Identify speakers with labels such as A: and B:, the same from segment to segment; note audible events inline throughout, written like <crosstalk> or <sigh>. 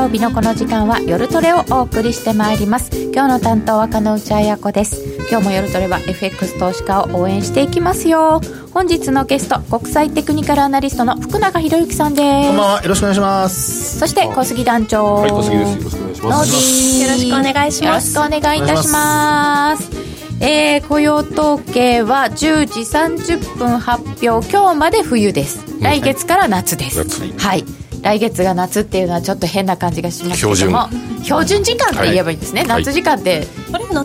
A: 曜日のこの時間は夜トレをお送りしてまいります。今日の担当は加納内彩子です。今日も夜トレは FX 投資家を応援していきますよ。本日のゲスト国際テクニカルアナリストの福永博之さんです。
B: こんばんはよろしくお願いします。
A: そして小杉団長。
C: はい小杉です。よろしくお願いします。
A: よろしくお願いします。よろしくお願いいたします。えー、雇用統計は10時30分発表。今日まで冬です。来月から夏です、はい、はい来月が夏っていうのはちょっと変な感じがしますけども。標準。時間って言えばいいんですね、はい、夏時間って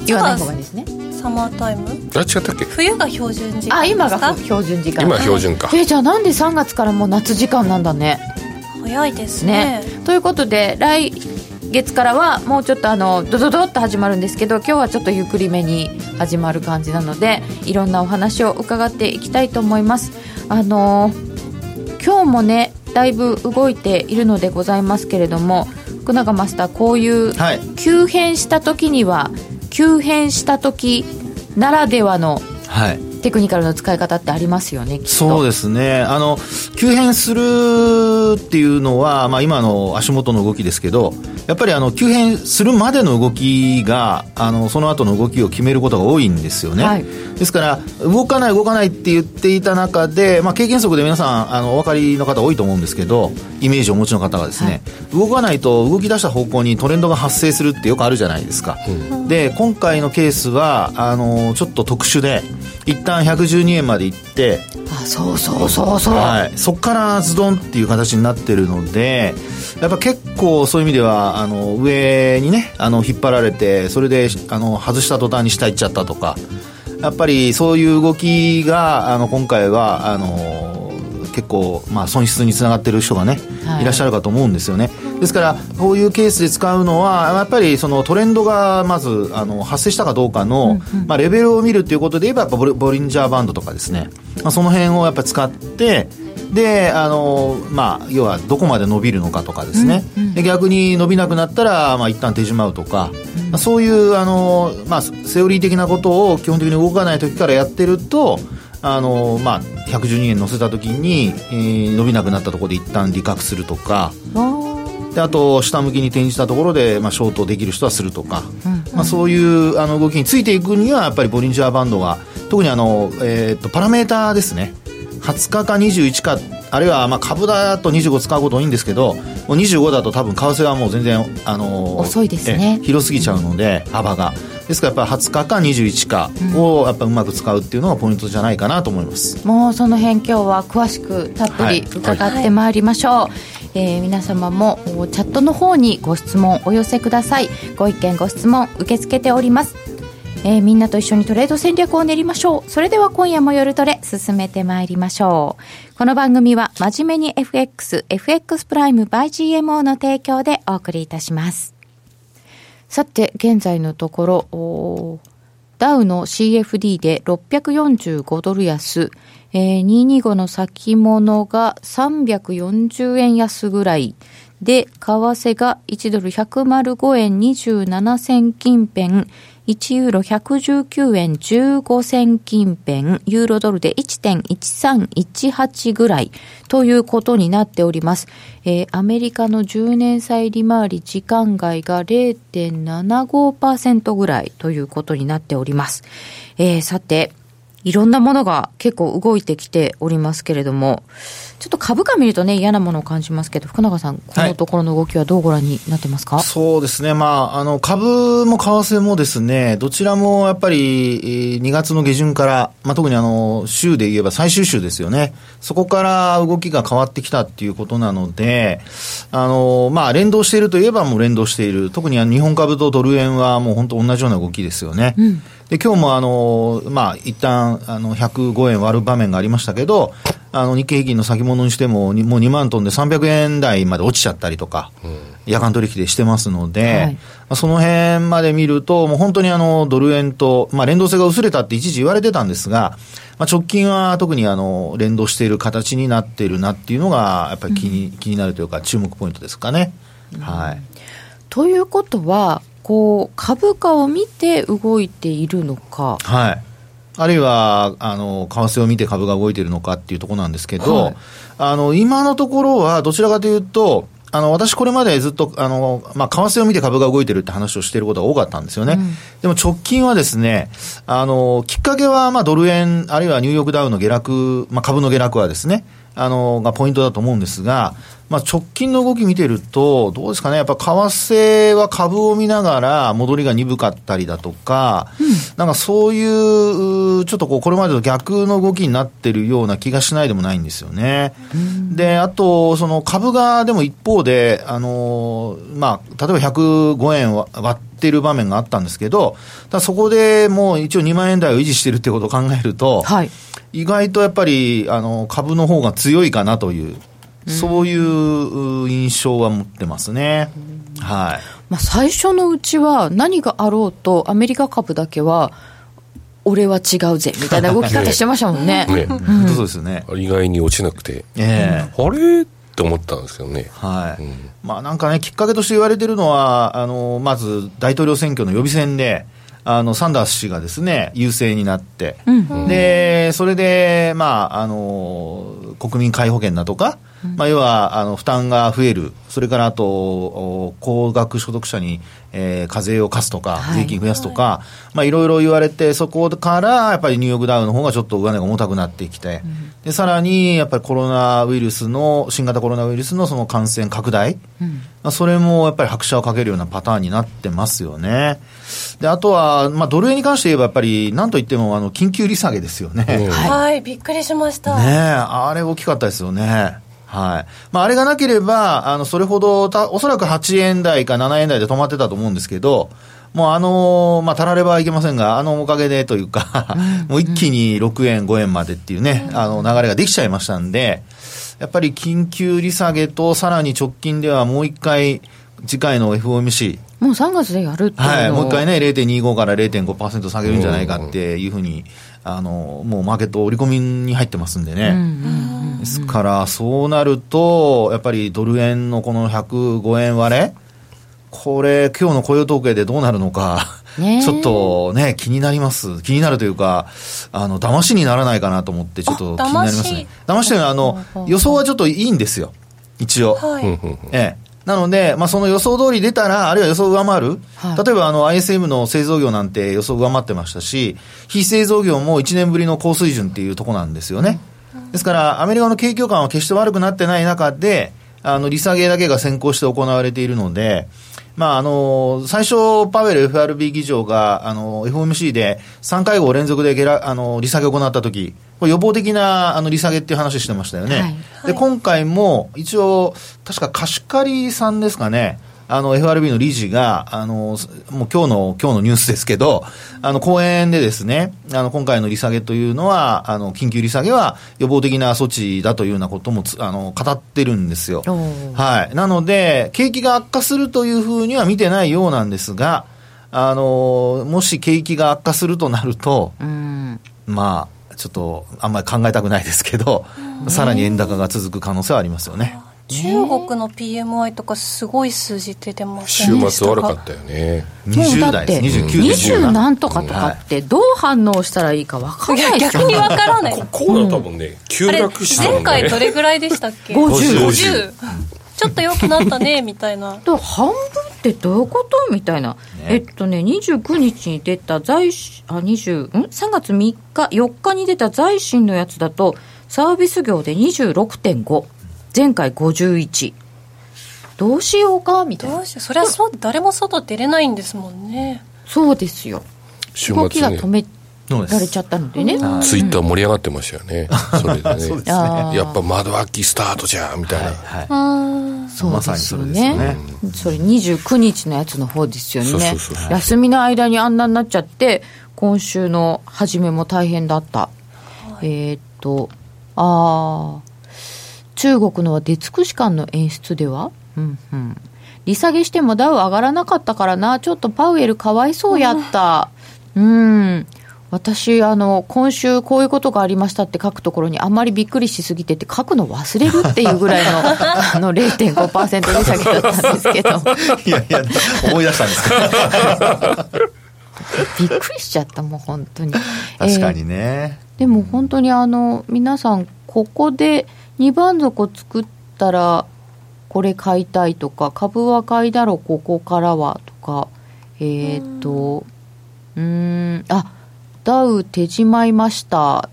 A: 言わない方がいいですね、
D: サマータイム？あ
C: 違ったっけ？
D: 冬が標準時間
A: あ今が標準時間。
C: 今標準か。
A: えー、じゃあなんで3月からもう夏時間なんだね。
D: 早いですね、
A: ね、ということで来月からはもうちょっとあのドドドッと始まるんですけど今日はちょっとゆっくりめに始まる感じなのでいろんなお話を伺っていきたいと思います。あの今日もねだいぶ動いているのでございますけれども福永マスターこういう急変した時には、はい、急変した時ならではの、はいテクニカルの使い方ってありますよね
B: そうですね。あの急変するっていうのは、まあ、今の足元の動きですけどやっぱりあの急変するまでの動きがあのその後の動きを決めることが多いんですよね、はい、ですから動かない動かないって言っていた中で、まあ、経験則で皆さんあのお分かりの方多いと思うんですけどイメージをお持ちの方がですね、はい、動かないと動き出した方向にトレンドが発生するってよくあるじゃないですか、うん、で今回のケースはあのちょっと特殊で一旦112円まで行って
A: あそうそうそうそう、
B: はい、そこからズドンっていう形になってるのでやっぱ結構そういう意味ではあの上にねあの引っ張られてそれであの外した途端に下行っちゃったとかやっぱりそういう動きがあの今回はあの結構、まあ、損失につながってる人がね、はい、いらっしゃるかと思うんですよね。ですから、こういうケースで使うのは、やっぱりそのトレンドがまずあの発生したかどうかの、うんうん、まあ、レベルを見るということで言えば、やっぱボリンジャーバンドとかですね、まあ、その辺をやっぱ使って、であの、まあ、要はどこまで伸びるのかとかですね、うんうん、で逆に伸びなくなったら、まあ一旦手締まうとか、うん、まあ、そういうあの、まあ、セオリー的なことを基本的に動かない時からやってるとあの、まあ、112円乗せた時に、えー、伸びなくなったところで一旦利確するとか。であと下向きに転じたところで、まあ、ショートできる人はするとか、うんうん、まあ、そういうあの動きについていくにはやっぱりボリンジャーバンドが特にあの、えー、とパラメーターですね。20日か21かあるいはまあ株だと25使うこと多いんですけどもう25だと多分為替はもう全然、あの
A: ー、遅いですね。
B: 広すぎちゃうので、幅がですからやっぱり20日か21かをやっぱうまく使うっていうのがポイントじゃないかなと思います、
A: うん、もうその辺今日は詳しくたっぷり伺ってまいりましょう、はいはいえー、皆様もチャットの方にご質問お寄せくださいご意見ご質問受け付けておりますえー、みんなと一緒にトレード戦略を練りましょう。それでは今夜も夜トレ進めてまいりましょう。この番組は真面目に FX、FX プライム by GMO の提供でお送りいたします。さて、現在のところ、ダウの CFD で645ドル安、えー、225の先物が340円安ぐらい。で、為替が1ドル105円27銭近辺、1ユーロ119円15銭近辺、ユーロドルで1.1318ぐらいということになっております。えー、アメリカの10年債利回り時間外が0.75%ぐらいということになっております。えー、さて、いろんなものが結構動いてきておりますけれども、ちょっと株価見るとね、嫌なものを感じますけど、福永さん、このところの動きはどうご覧になってますか、
B: はい、そうですね、まあ、あの株も為替もですね、どちらもやっぱり2月の下旬から、まあ、特にあの週で言えば最終週ですよね、そこから動きが変わってきたっていうことなので、あのまあ、連動しているといえばもう連動している、特に日本株とドル円はもう本当同じような動きですよね。うん。で今日もあの、まあ、一旦あの105円割る場面がありましたけど、あの日経平均の先物にしても、もう2万トンで300円台まで落ちちゃったりとか、うん、夜間取引でしてますので、はい、その辺まで見ると、もう本当にあのドル円と、まあ、連動性が薄れたって一時言われてたんですが、まあ、直近は特にあの連動している形になっているなっていうのが、やっぱり気にうん、気になるというか、注目ポイントですかね。うん、はい、
A: ということは、こう株価を見て動いているのか。
B: はい。あるいは、あの、為替を見て株が動いているのかっていうところなんですけど、はい、あの、今のところはどちらかというと、あの、私これまでずっと、あの、まあ、為替を見て株が動いてるって話をしていることが多かったんですよね。でも直近はですね、あの、きっかけは、まあ、ドル円、あるいはニューヨークダウの下落、まあ、株の下落はですね、あの、がポイントだと思うんですが、まあ、直近の動き見てると、どうですかね、やっぱ為替は株を見ながら戻りが鈍かったりだとか、うん、なんかそういう、ちょっとこう、これまでと逆の動きになってるような気がしないでもないんですよね。で、あと、その株がでも一方で、あの、まあ、例えば105円割ってる場面があったんですけど、ただそこでもう一応2万円台を維持してるってことを考えると、はい、意外とやっぱり、あの、株の方が強いかなという。そういう印象は持ってますね。はい。
A: まあ、最初のうちは何があろうとアメリカ株だけは俺は違うぜみたいな動き方してましたもんね。<laughs> ね、
B: うん、そうですね。
C: 意外に落ちなくて、えー、あれ？って思ったんですけどね。
B: はい。うん、まあなんかね、きっかけとして言われてるのは、あの、まず大統領選挙の予備選で、あの、サンダース氏がですね、優勢になって、うん、で、それで、まあ、あの、国民皆保険だとか、まあ、要はあの負担が増える、それからあと、高額所得者に、えー、課税を課すとか、税金増やすとか、はいまあ、いろいろ言われて、そこからやっぱりニューヨークダウの方がちょっと上値が重たくなってきて、うん、でさらにやっぱりコロナウイルスの、新型コロナウイルスのその感染拡大、うん、まあ、それもやっぱり拍車をかけるようなパターンになってますよね。であとは、まあ、ドル円に関して言えば、やっぱりなんといってもあの緊急利下げですよね。
D: はい、びっくりしました。
B: ねあれ大きかったですよね。はい。まあ、あれがなければ、あのそれほどた、おそらく8円台か7円台で止まってたと思うんですけど、もうあのまあ、たらればいけませんが、あのおかげでというかもう一気に6円、5円までっていうね、あの流れができちゃいましたんで、やっぱり緊急利下げと、さらに直近ではもう一回、次回の FOMC、
A: もう3月でやるって
B: はい、もう一回ね、0.25から0.5%下げるんじゃないかっていうふうに、あのもうマーケット織り込みに入ってますんでね。ですから、そうなると、やっぱりドル円のこの105円割れ、これ、今日の雇用統計でどうなるのか、ちょっとね、気になります。気になるというか、あの、騙しにならないかなと思って、ちょっと気になりますね。騙し？というのは、あの、予想はちょっといいんですよ。一応。はい、ええ。なので、まあ、その予想通り出たら、あるいは予想上回る、はい、例えばあの ISM の製造業なんて予想上回ってましたし、非製造業も1年ぶりの高水準っていうところなんですよね。ですから、アメリカの景況感は決して悪くなってない中で、あの利下げだけが先行して行われているので、まあ、あの、最初、パウエル FRB 議長が、あの、FOMC で3回合連続でゲラ、あの、利下げを行ったとき、これ予防的なあの利下げっていう話してましたよね。はい、で、今回も一応、確か貸し借りさんですかね、あの FRB の理事が、あのもう今日の今日のニュースですけど、あの講演でですね、あの今回の利下げというのは、あの緊急利下げは予防的な措置だというようなこともあの語ってるんですよ。はい。なので、景気が悪化するというふうには見てないようなんですが、あのもし景気が悪化するとなると、まあ、ちょっとあんまり考えたくないですけど、さらに円高が続く可能性はありますよね。
D: 中国の PMI とかすごい数字出てます
C: 週末悪かったよね。
A: 20代です。29代何。とかとかってどう反応したらいいか分からない
D: 逆に分からない。
C: こうだったもんね急落したもん
D: ね。前回どれぐらいでしたっけ
A: ？5050
D: 50ちょっと良くなったねみたいな。<laughs>
A: 半分ってどういうこと？みたいな、ね、えっとね29日に出た財あ20ん？3月3日4日に出た財新のやつだとサービス業で26.5前回51どうしようか？みたいな。どうしよう？
D: それはそう誰も外出れないんですもんね。
A: そうですよ。動きが止められちゃったのでね。
C: ツイッター盛り上がってましたよね、<laughs> それでね。ね。やっぱ窓開きスタートじゃんみたいな、はい
A: はい、そうですよね,、それ29日のやつの方ですよね。休みの間にあんなになっちゃって今週の初めも大変だった、はい、えー、っとああ中国のは出尽くし感の演出では、うんうん、利下げしてもダウ上がらなかったからな、ちょっとパウエルかわいそうやった。うん。私、あの、今週こういうことがありましたって書くところにあんまりびっくりしすぎてて書くの忘れるっていうぐらいの、<laughs> あの、0.5%利下げだったんですけど。
B: いやいや、思い出したんですか？
A: びっくりしちゃった、もう本当に。
B: 確かにね。
A: えー、でも本当にあの、皆さん、ここで、2番底作ったら、これ買いたいとか株は買いだろここからはとか。えっ、ー、とうん。あダウ手じまいました。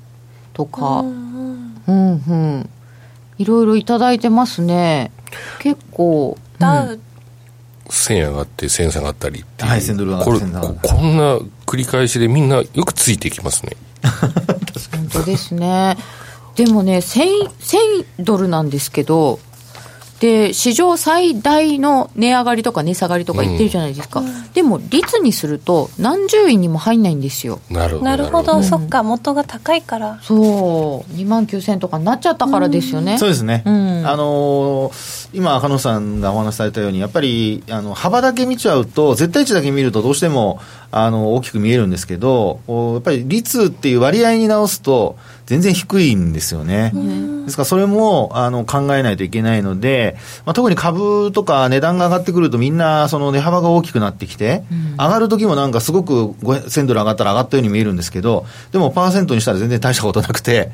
A: とか。うんうん。いろいろいただいてますね。結構
D: ダウ、
C: 1000上がって1000下がったりっていう、
B: はい1000ドル上がって
C: これ
B: 1000下がって。
C: ここんな繰り返しでみんなよくついてきますね。<laughs>
A: 本当ですねでもね 1000, 1000ドルなんですけどで史上最大の値上がりとか値下がりとか言ってるじゃないですか、でも率にすると何十位にも入んないんですよ。
C: なるほど。
D: なるほど、そっか元が高いから。
A: そう。2万9000とかになっちゃったからですよね、
B: そうですね、
A: うん。
B: あのー今、赤野さんがお話しされたように、やっぱりあの幅だけ見ちゃうと、絶対値だけ見ると、どうしてもあの大きく見えるんですけど、おやっぱり率っていう割合に直すと、全然低いんですよね。ですから、それもあの考えないといけないので、まあ、特に株とか値段が上がってくると、みんなその値幅が大きくなってきて、上がる時もなんかすごく1000ドル上がったら上がったように見えるんですけど、でもパーセントにしたら全然大したことなくて、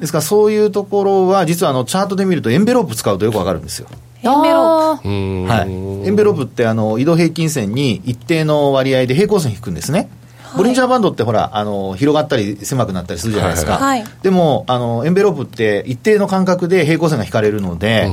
B: ですからそういうところは、実はあのチャートで見ると、エンベロープ使うとよくわかるんですよ。
D: エンベロープ
B: はい、エンベロープってあの移動平均線に一定の割合で平行線引くんですね。ボリンジャーバンドってほらあの広がったり狭くなったりするじゃないですか、
D: はいはい
B: でもあのエンベロープって一定の間隔で平行線が引かれるので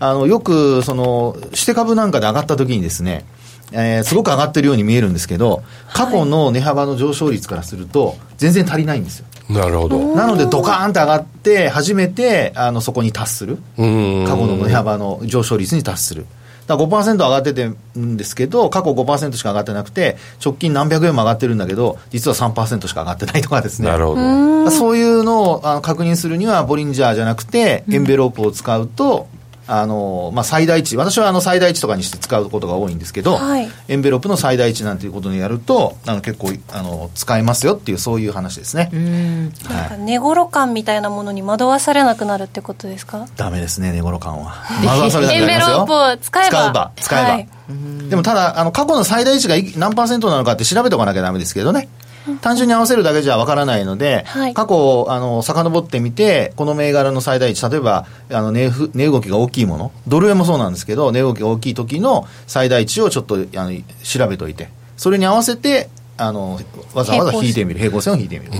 B: あのよくそのして株なんかで上がった時にですねえーすごく上がってるように見えるんですけど過去の値幅の上昇率からすると全然足りないんですよ。
C: なるほど。
B: なのでドカーンって上がって初めてあのそこに達する。
C: うーん。
B: 過去の値幅の上昇率に達する。だから5%上がっててるんですけど、過去5%しか上がってなくて、直近何百円も上がってるんだけど、実は3%しか上がってないとかですね。
C: なるほど
B: そういうのをあの確認するには、ボリンジャーじゃなくて、エンベロープを使うと、あのまあ、最大値、私はあの最大値とかにして使うことが多いんですけど、
D: はい
B: エンベロープの最大値なんていうことにやると、あの結構あの使えますよっていう、そういう話ですね。
A: うん
D: なんか寝頃感みたいなものに惑わされなくなるってことですか？
B: ダメですね、寝頃感は。<laughs> 惑わされなく
D: エンベ
B: なりますよ
D: ロープを使えば
B: 使えば、使えば。
D: はい
B: でもただ、あの、過去の最大値がい何パーセントなのかって調べておかなきゃダメですけどね。単純に合わせるだけじゃわからないので、
D: はい
B: 過去、あの、遡ってみて、この銘柄の最大値、例えば、あの、値ふ値動きが大きいもの、ドル円もそうなんですけど、値動きが大きい時の最大値をちょっと、あの、調べといて、それに合わせて、あの、わざわざ引いてみる。平行線を引いてみる。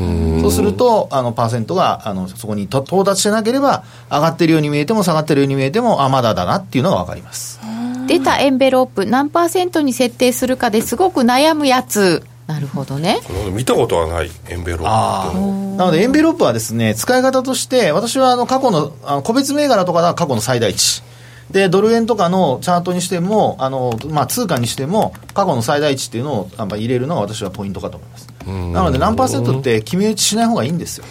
B: そうすると、あの、パーセントが、あの、そこにと到達してなければ、上がってるように見えても、下がってるように見えても、あ、まだだなっていうのがわかります。
A: 出たエンベロープ何パーセントに設定するかですごく悩むやつなるほどね
C: 見たことはないエンベロープ
B: なので、エンベロープはですね、使い方として、私はあの過去の、あの個別銘柄とかが過去の最大値。で、ドル円とかのチャートにしても、あの、まあ、通貨にしても、過去の最大値っていうのをやっぱ入れるのが私はポイントかと思います。なので、何パーセントって決め打ちしない方がいいんですよ。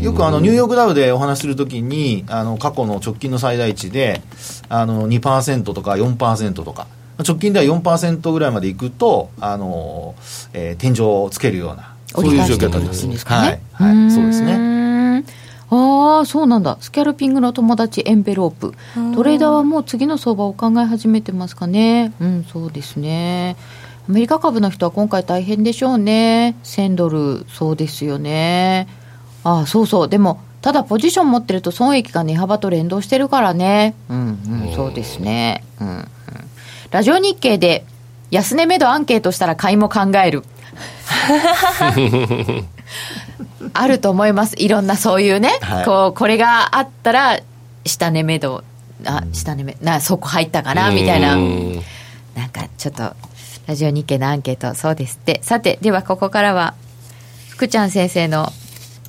B: よくあのニューヨークダウでお話しするときに、あの過去の直近の最大値で、あの2%とか4%とか、直近では4%ぐらいまでいくと、あのえー天井をつけるような、そういう状況だったんです。
A: 折り返していくんですか
B: は
A: ね
B: い、はい、そうですね。
A: ねああそうなんだ。スキャルピングの友達エンベロープ。トレーダーはもう次の相場を考え始めてますかね。うんそうですね。アメリカ株の人は今回大変でしょうね。1000ドル。そうですよね。ああそうそう。でもただポジション持ってると損益が値幅と連動してるからね。うんうんそうですね。うんうんラジオ日経で安値目処アンケートしたら買いも考える。<laughs> あると思います。いろんなそういうね、
B: はい。
A: こうこれがあったら下値目処あ下値目なそこ入ったかなみたいな。
C: うん
A: なんかちょっとラジオ日経のアンケート。そうですって。さてではここからは福ちゃん先生の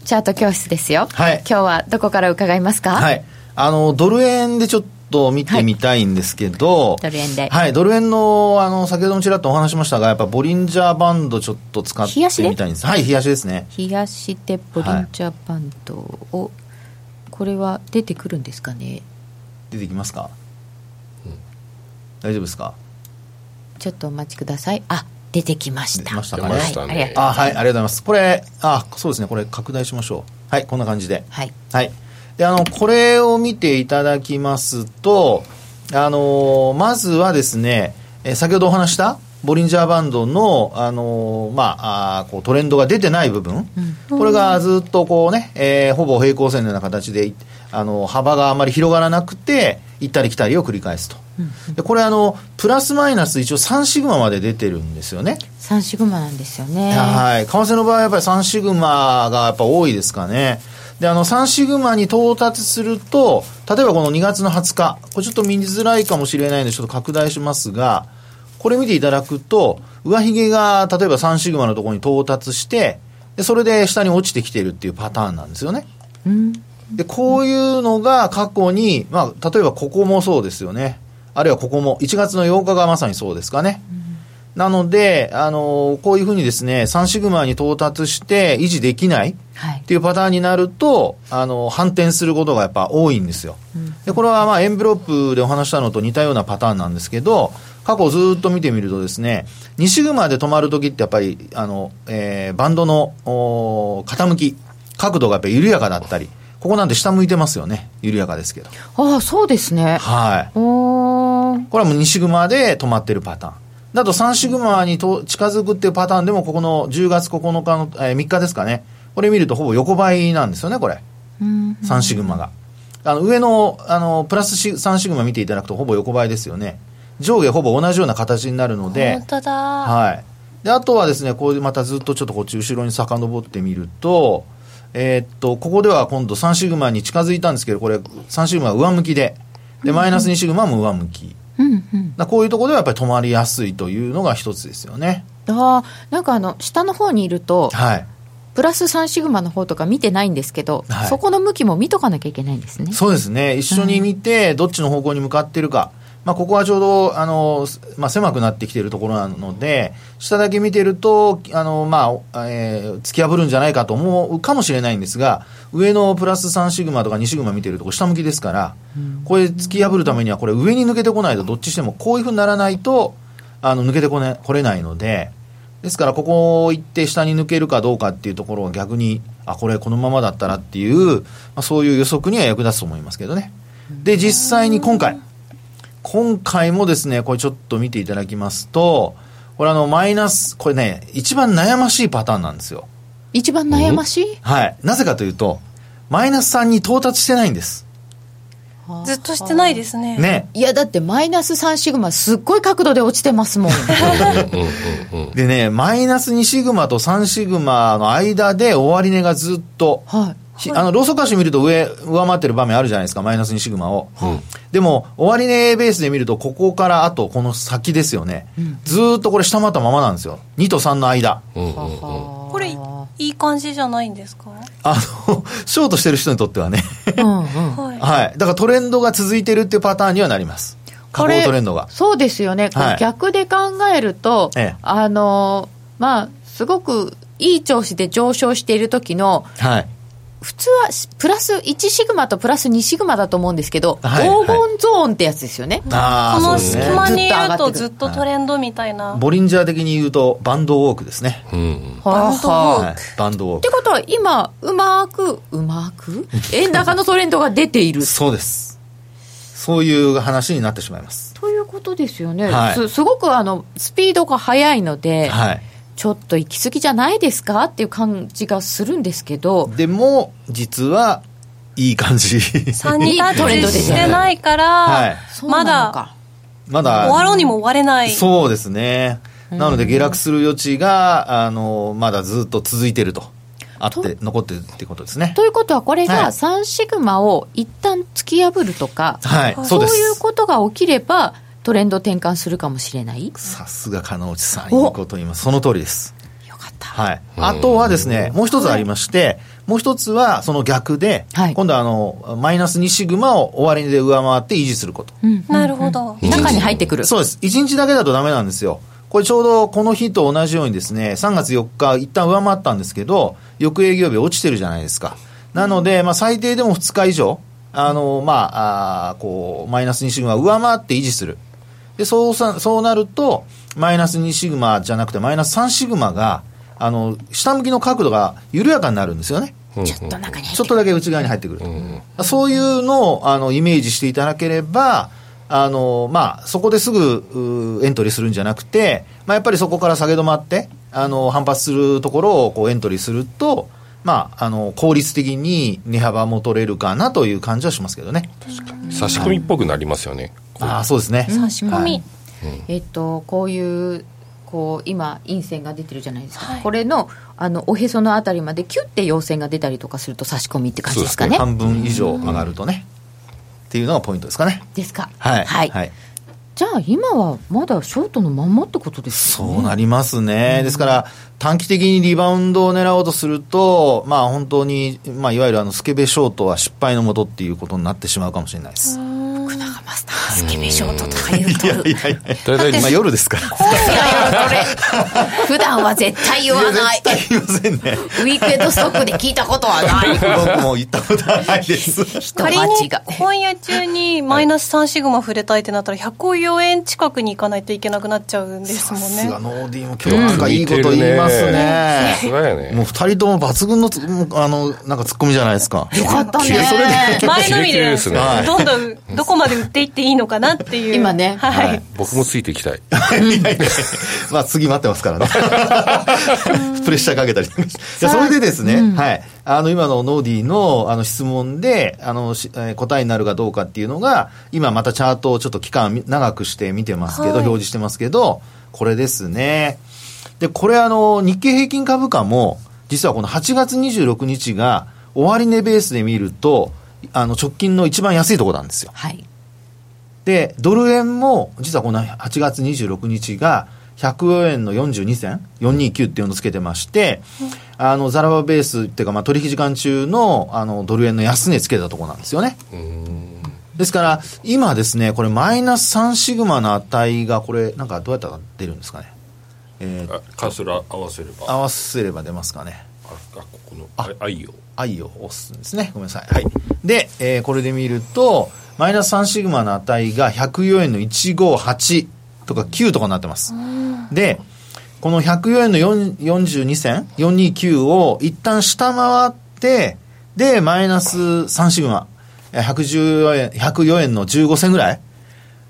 A: チャート教室ですよ、
B: はい。
A: 今日はどこから伺いますか、
B: はい。あの、ドル円でちょっと見てみたいんですけど、
A: ドル円で。
B: はい、ドル円の、あの、先ほどもちらっとお話しましたが、やっぱボリンジャーバンドちょっと使って
A: 冷やしで
B: みたいんです。はい、冷やしですね。
A: 冷やしてボリンジャーバンドを、これは出てくるんですかね？
B: 出てきますか、大丈夫ですか？
A: ちょっとお待ちください。あ出てきました。
B: 出ましたかね？
A: はい。あ
B: はいありがとうございます。これあそうですね。これ拡大しましょう。はいこんな感じで。
A: はい。
B: はい。であのこれを見ていただきますとあのまずはですねえー先ほどお話したボリンジャーバンドの、あのまあ、あーこうトレンドが出てない部分、これがずっとこうね、えーほぼ平行線のような形で、あの幅があまり広がらなくて、行ったり来たりを繰り返すと。でこれあの、プラスマイナス一応3シグマまで出てるんですよね。
A: 3シグマなんですよね。
B: はい。為替の場合はやっぱり3シグマがやっぱ多いですかね。で、あの、3シグマに到達すると、例えばこの2月の20日、これちょっと見づらいかもしれないので、ちょっと拡大しますが、これ見ていただくと、上髭が例えば3シグマのところに到達して、で、それで下に落ちてきてるっていうパターンなんですよね。で、こういうのが過去に、まあ、例えばここもそうですよね。あるいはここも、1月の8日がまさにそうですかね。なので、あのこういうふうにですね、3シグマに到達して維持できない
A: はい
B: っていうパターンになると、あの反転することがやっぱ多いんですよ。で、これはまあエンベロップでお話したのと似たようなパターンなんですけど、過去ずっと見てみるとですね、2シグマで止まるときってやっぱり、あの、えーバンドの傾き、角度がやっぱり緩やかだったり、ここなんて下向いてますよね。緩やかですけど。
A: ああ、そうですね。
B: はい。これはもう2シグマで止まってるパターン。だと3シグマにと近づくっていうパターンでも、ここの10月9日の、えー3日ですかね。これ見るとほぼ横ばいなんですよね、これ。
A: うん
B: 3シグマが。あの上のあのプラスシ3シグマ見ていただくとほぼ横ばいですよね。上下ほぼ同じような形になるので
D: 本、当だ、
B: はい。で、あとはですね、こうまたずっとちょっとこっち後ろに遡ってみると、えーっと、ここでは今度3シグマに近づいたんですけど、これ3シグマは上向きで、で、マイナス2シグマも上向き。
A: うんうん。
B: だこういうところではやっぱり止まりやすいというのが一つですよね。
A: ああ、なんかあの、下の方にいると、
B: はい。
A: プラス3シグマの方とか見てないんですけど、
B: はい
A: そこの向きも見とかなきゃいけないんですね。
B: そうですね。一緒に見て、どっちの方向に向かってるか。まあ、ここはちょうど、あの、まあ、狭くなってきているところなので、下だけ見てると、あの、まあ、えー突き破るんじゃないかと思うかもしれないんですが、上のプラス3シグマとか2シグマ見てると、下向きですから、これ突き破るためには、これ上に抜けてこないと、どっちしてもこういうふうにならないと、あの、抜けてこね、これないので、ですから、ここ行って下に抜けるかどうかっていうところは逆に、あ、これこのままだったらっていう、まあ、そういう予測には役立つと思いますけどね。で、実際に今回、今回もですね、これちょっと見ていただきますと、これあの、マイナス、これね、一番悩ましいパターンなんですよ。
A: 一番悩ましい、
B: はい。なぜかというと、マイナス3に到達してないんです。
D: ずっとしてないですね
B: ね。
A: いや、だってマイナス3シグマ、すっごい角度で落ちてますもん。<laughs>
B: でね、マイナス2シグマと3シグマの間で終値がずっと、
A: はい。
B: しあの、ローソク足見ると上、上回ってる場面あるじゃないですか、マイナス2シグマを。でも、終値ベースで見ると、ここからあとこの先ですよね。ずーっとこれ下回ったままなんですよ。2と3の間。
C: うんうんうん
D: これいい感じじゃないんですか？
B: あの、ショートしてる人にとってはね。
A: うんうん。
D: はい
B: はい。だからトレンドが続いてるっていうパターンにはなります。下
A: これ
B: 降トレンドが。
A: そうですよね、逆で考えると、
B: ええ
A: あのまあ、すごくいい調子で上昇している時の、
B: はい。
A: 普通はプラス1シグマとプラス2シグマだと思うんですけど、
B: はい
A: 黄金ゾーンってやつですよね。
B: ああ、
D: この。隙間にいると
A: ず
D: ずっとトレンドみたいな、
B: ボリンジャー的に言うと、バンドウォークですね。
C: うんうん
A: バ
D: ンドウォーク
B: はい。バンドウォー
A: ってことは今うまくうまく円高のトレンドが出ている
B: ク。<laughs> そうです。そういう話になってしまいます。
A: ということですよね、
B: はい
A: すすごくあのスピードが速いので、
B: はい。
A: ちょっと行き過ぎじゃないですか？っていう感じがするんですけど、
B: でも、実は、いい感じ。
D: 3にタ
A: いいトレンド
D: ッチしてないから、
B: はい
D: まだ。
B: まだ、
D: 終わろうにも終われない
B: そうですね。なので、下落する余地が、あの、まだずっと続いてると。あって、残ってるってことですね。
A: ということは、これ
B: はい
A: が3シグマを一旦突き破るとか、
B: はい、
A: そ
B: そう。
A: いうことが起きれば、トレンド転換するかもしれない？
B: さすが金内さん、いい
A: お
B: こと言います。その通りです。
A: よかった。
B: はい。あとはですね、もう一つありまして、もう一つはその逆で、
A: はい
B: 今度はあの、マイナス2シグマを終値で上回って維持すること。
A: うん
D: なるほど、
A: 中に入ってくる。
B: そうです。1日だけだとダメなんですよ。これちょうどこの日と同じようにですね、3月4日一旦上回ったんですけど、翌営業日落ちてるじゃないですか。なので、まあ最低でも2日以上、あの、まあ、あーこう、マイナス2シグマ上回って維持する。で、そうさ、そうなると、マイナス2シグマじゃなくて、マイナス3シグマが、あの、下向きの角度が緩やかになるんですよね。
A: ちょっと中に
B: ちょっとだけ内側に入ってくると。そういうのをあのイメージしていただければ、あのまあ、そこですぐうエントリーするんじゃなくて、まあ、やっぱりそこから下げ止まって、あの反発するところをこうエントリーすると、まあ、あの、効率的に値幅も取れるかなという感じはしますけどね。
C: 差し込みっぽくなりますよね。
B: ああ、そうですね。
D: 差し込み。
A: えっと、こういう、こう、今、陰線が出てるじゃないですか。これの、あの、おへそのあたりまでキュッて陽線が出たりとかすると差し込みって感じですかね。
B: 半分以上上がるとね。っていうのがポイントですかね。
A: ですか。
B: はい。
A: はい。
B: はい
A: じゃあ今はまだショートのまんまってことです
B: よね。そうなりますね。ですから、短期的にリバウンドを狙おうとすると、まあ本当に、まあいわゆるあのスケベショートは失敗のもとっていうことになってしまうかもしれないです。
A: 福永マスター、スケベショートとか言うと。
B: いやいやいや、だいまあ夜ですから。
A: 今夜夜トレ。普段は絶対言わない。
B: 絶対言いませんね。
A: ウィークエンドストックで聞いたことはない。
B: 僕も言ったことはないです。
D: 仮に今夜中にマイナス3シグマ触れたいってなったら104円近くに行かないといけなくなっちゃうんですもんね。
B: さすがノーディーも今日なんかいいこと言いますね。
C: すがやね。
B: もう二人とも抜群のつ、あの、なんかツッコミじゃないですか。
A: よかったね。
B: それで。
D: 前のみで、どんどんどこまで売っていっていいのかなっていう。
A: 今ね。
D: はい。
C: 僕もついていきたい。<laughs>
B: まあ次待ってますからね。プレッシャーかけたり。いや、それでですね、はい。あの、今のノーディーの、あの、質問で、あの、えー、答えになるかどうかっていうのが、今またチャートをちょっと期間長くして見てますけど、はい、表示してますけど、これですね。で、これあの、日経平均株価も、実はこの8月26日が、終値ベースで見ると、あの、直近の一番安いところなんですよ。
A: はい。
B: で、ドル円も、実はこの8月26日が、104円の42銭、429っていうのをつけてまして、うん、あの、ザラバベースっていうか、まあ、取引時間中の、あの、ドル円の安値つけたところなんですよね。ですから、今ですね、これマイナス3シグマの値が、これ、なんかどうやったら出るんですかね。
C: えー、カーソル合わせれば。
B: 合わせれば出ますかね。
C: あ、あここの、あ、愛を。
B: 愛を押すんですね。ごめんなさい。はい。で、えー、これで見ると、マイナス3シグマの値が104円の158とか9とかになってます。で、この104円の42銭、429を一旦下回って、で、マイナス3シグマ、114円、104円の15銭ぐらい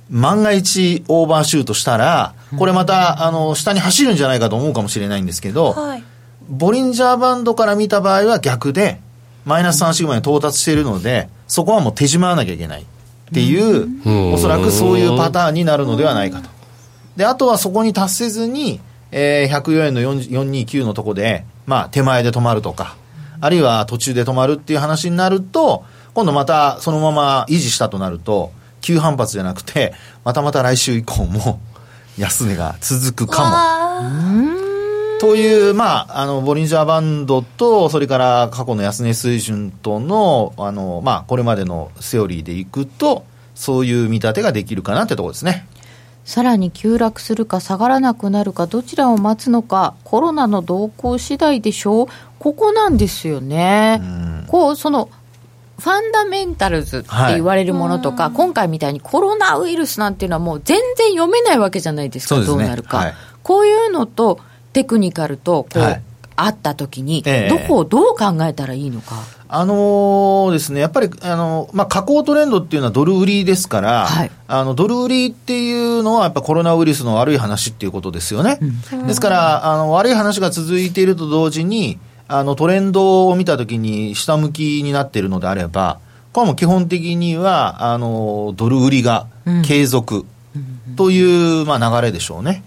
B: 万が一オーバーシュートしたら、これまた、あの、下に走るんじゃないかと思うかもしれないんですけど、はい、ボリンジャーバンドから見た場合は逆で、マイナス3シグマに到達しているので、そこはもう手締まわなきゃいけないっていう、おそらくそういうパターンになるのではないかと。で、あとはそこに達せずに、えー、104円の429のとこで、まあ、手前で止まるとか、あるいは途中で止まるっていう話になると、今度またそのまま維持したとなると、急反発じゃなくて、またまた来週以降も安値が続くかも。という、まあ、あの、ボリンジャーバンドと、それから過去の安値水準との、あの、まあ、これまでのセオリーでいくと、そういう見立てができるかなってところですね。
A: さらに急落するか下がらなくなるかどちらを待つのかコロナの動向次第でしょう。ここなんですよね。こうそのファンダメンタルズって言われるものとか、はい、今回みたいにコロナウイルスなんていうのはもう全然読めないわけじゃないですか、
B: すね、
A: どうなるか、
B: はい、
A: こういうのとテクニカルとこう、はい、あったときに、ええ、どこをどう考えたらいいのか。
B: あのー、ですね、やっぱり、あのまあ、下降トレンドっていうのはドル売りですから、
A: はい、
B: あの、ドル売りっていうのはやっぱコロナウイルスの悪い話っていうことですよね。うん、ですから、あの、悪い話が続いていると同時に、あの、トレンドを見たときに下向きになっているのであれば、これはもう基本的には、あの、ドル売りが継続という、まあ、流れでしょうね。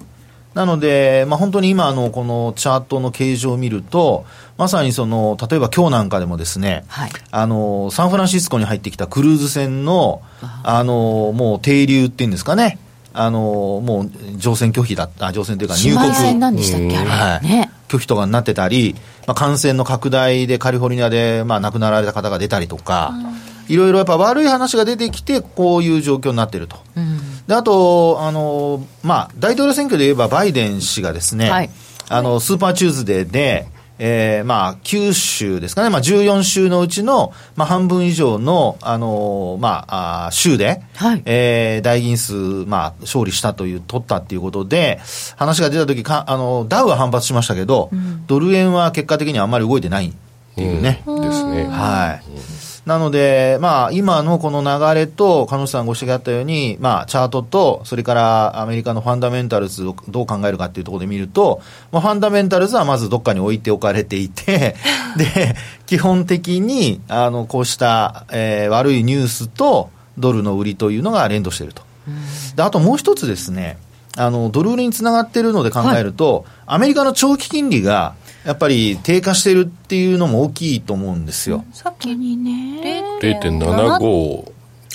B: なので、まあ、本当に今のこのチャートの形状を見ると、まさにその、例えば今日なんかでもですね、
A: はい、
B: あの、サンフランシスコに入ってきたクルーズ船の、あの、もう停留っていうんですかね、あの、もう乗船拒否だった、乗船というか入国。
A: 船なんでしたっけ、あれ、ね。
B: 拒否とかになってたり、まあ、感染の拡大でカリフォルニアで、まあ、亡くなられた方が出たりとか、いろいろやっぱ悪い話が出てきて、こういう状況になっていると。
A: うん、
B: であと、あの、まあ、大統領選挙で言えばバイデン氏がですね、
A: はい、
B: あの、スーパーチューズデーで、えー、まあ、9州ですかね、まあ、14州のうちの、まあ、半分以上の、あのまあ、あ州で、
A: はい、
B: えー、代議員数、まあ、勝利したという、取ったっていうことで、話が出たときか、あの、ダウは反発しましたけど、
A: うん、
B: ドル円は結果的にはあんまり動いてないっていうね。
C: うん、ですね。
B: はい。なので、まあ、今のこの流れと、鹿野さんご指摘あったように、まあ、チャートと、それからアメリカのファンダメンタルズをどう考えるかっていうところで見ると、まあ、ファンダメンタルズはまずどっかに置いておかれていて、<laughs> で、基本的に、あの、こうした、えー、悪いニュースと、ドルの売りというのが連動していると。で、あともう一つですね、あの、ドル売りにつながっているので考えると、はい、アメリカの長期金利が、やっぱり低下してるっていうのも大きいと思うんですよ。
D: さっきにね、
C: 0.75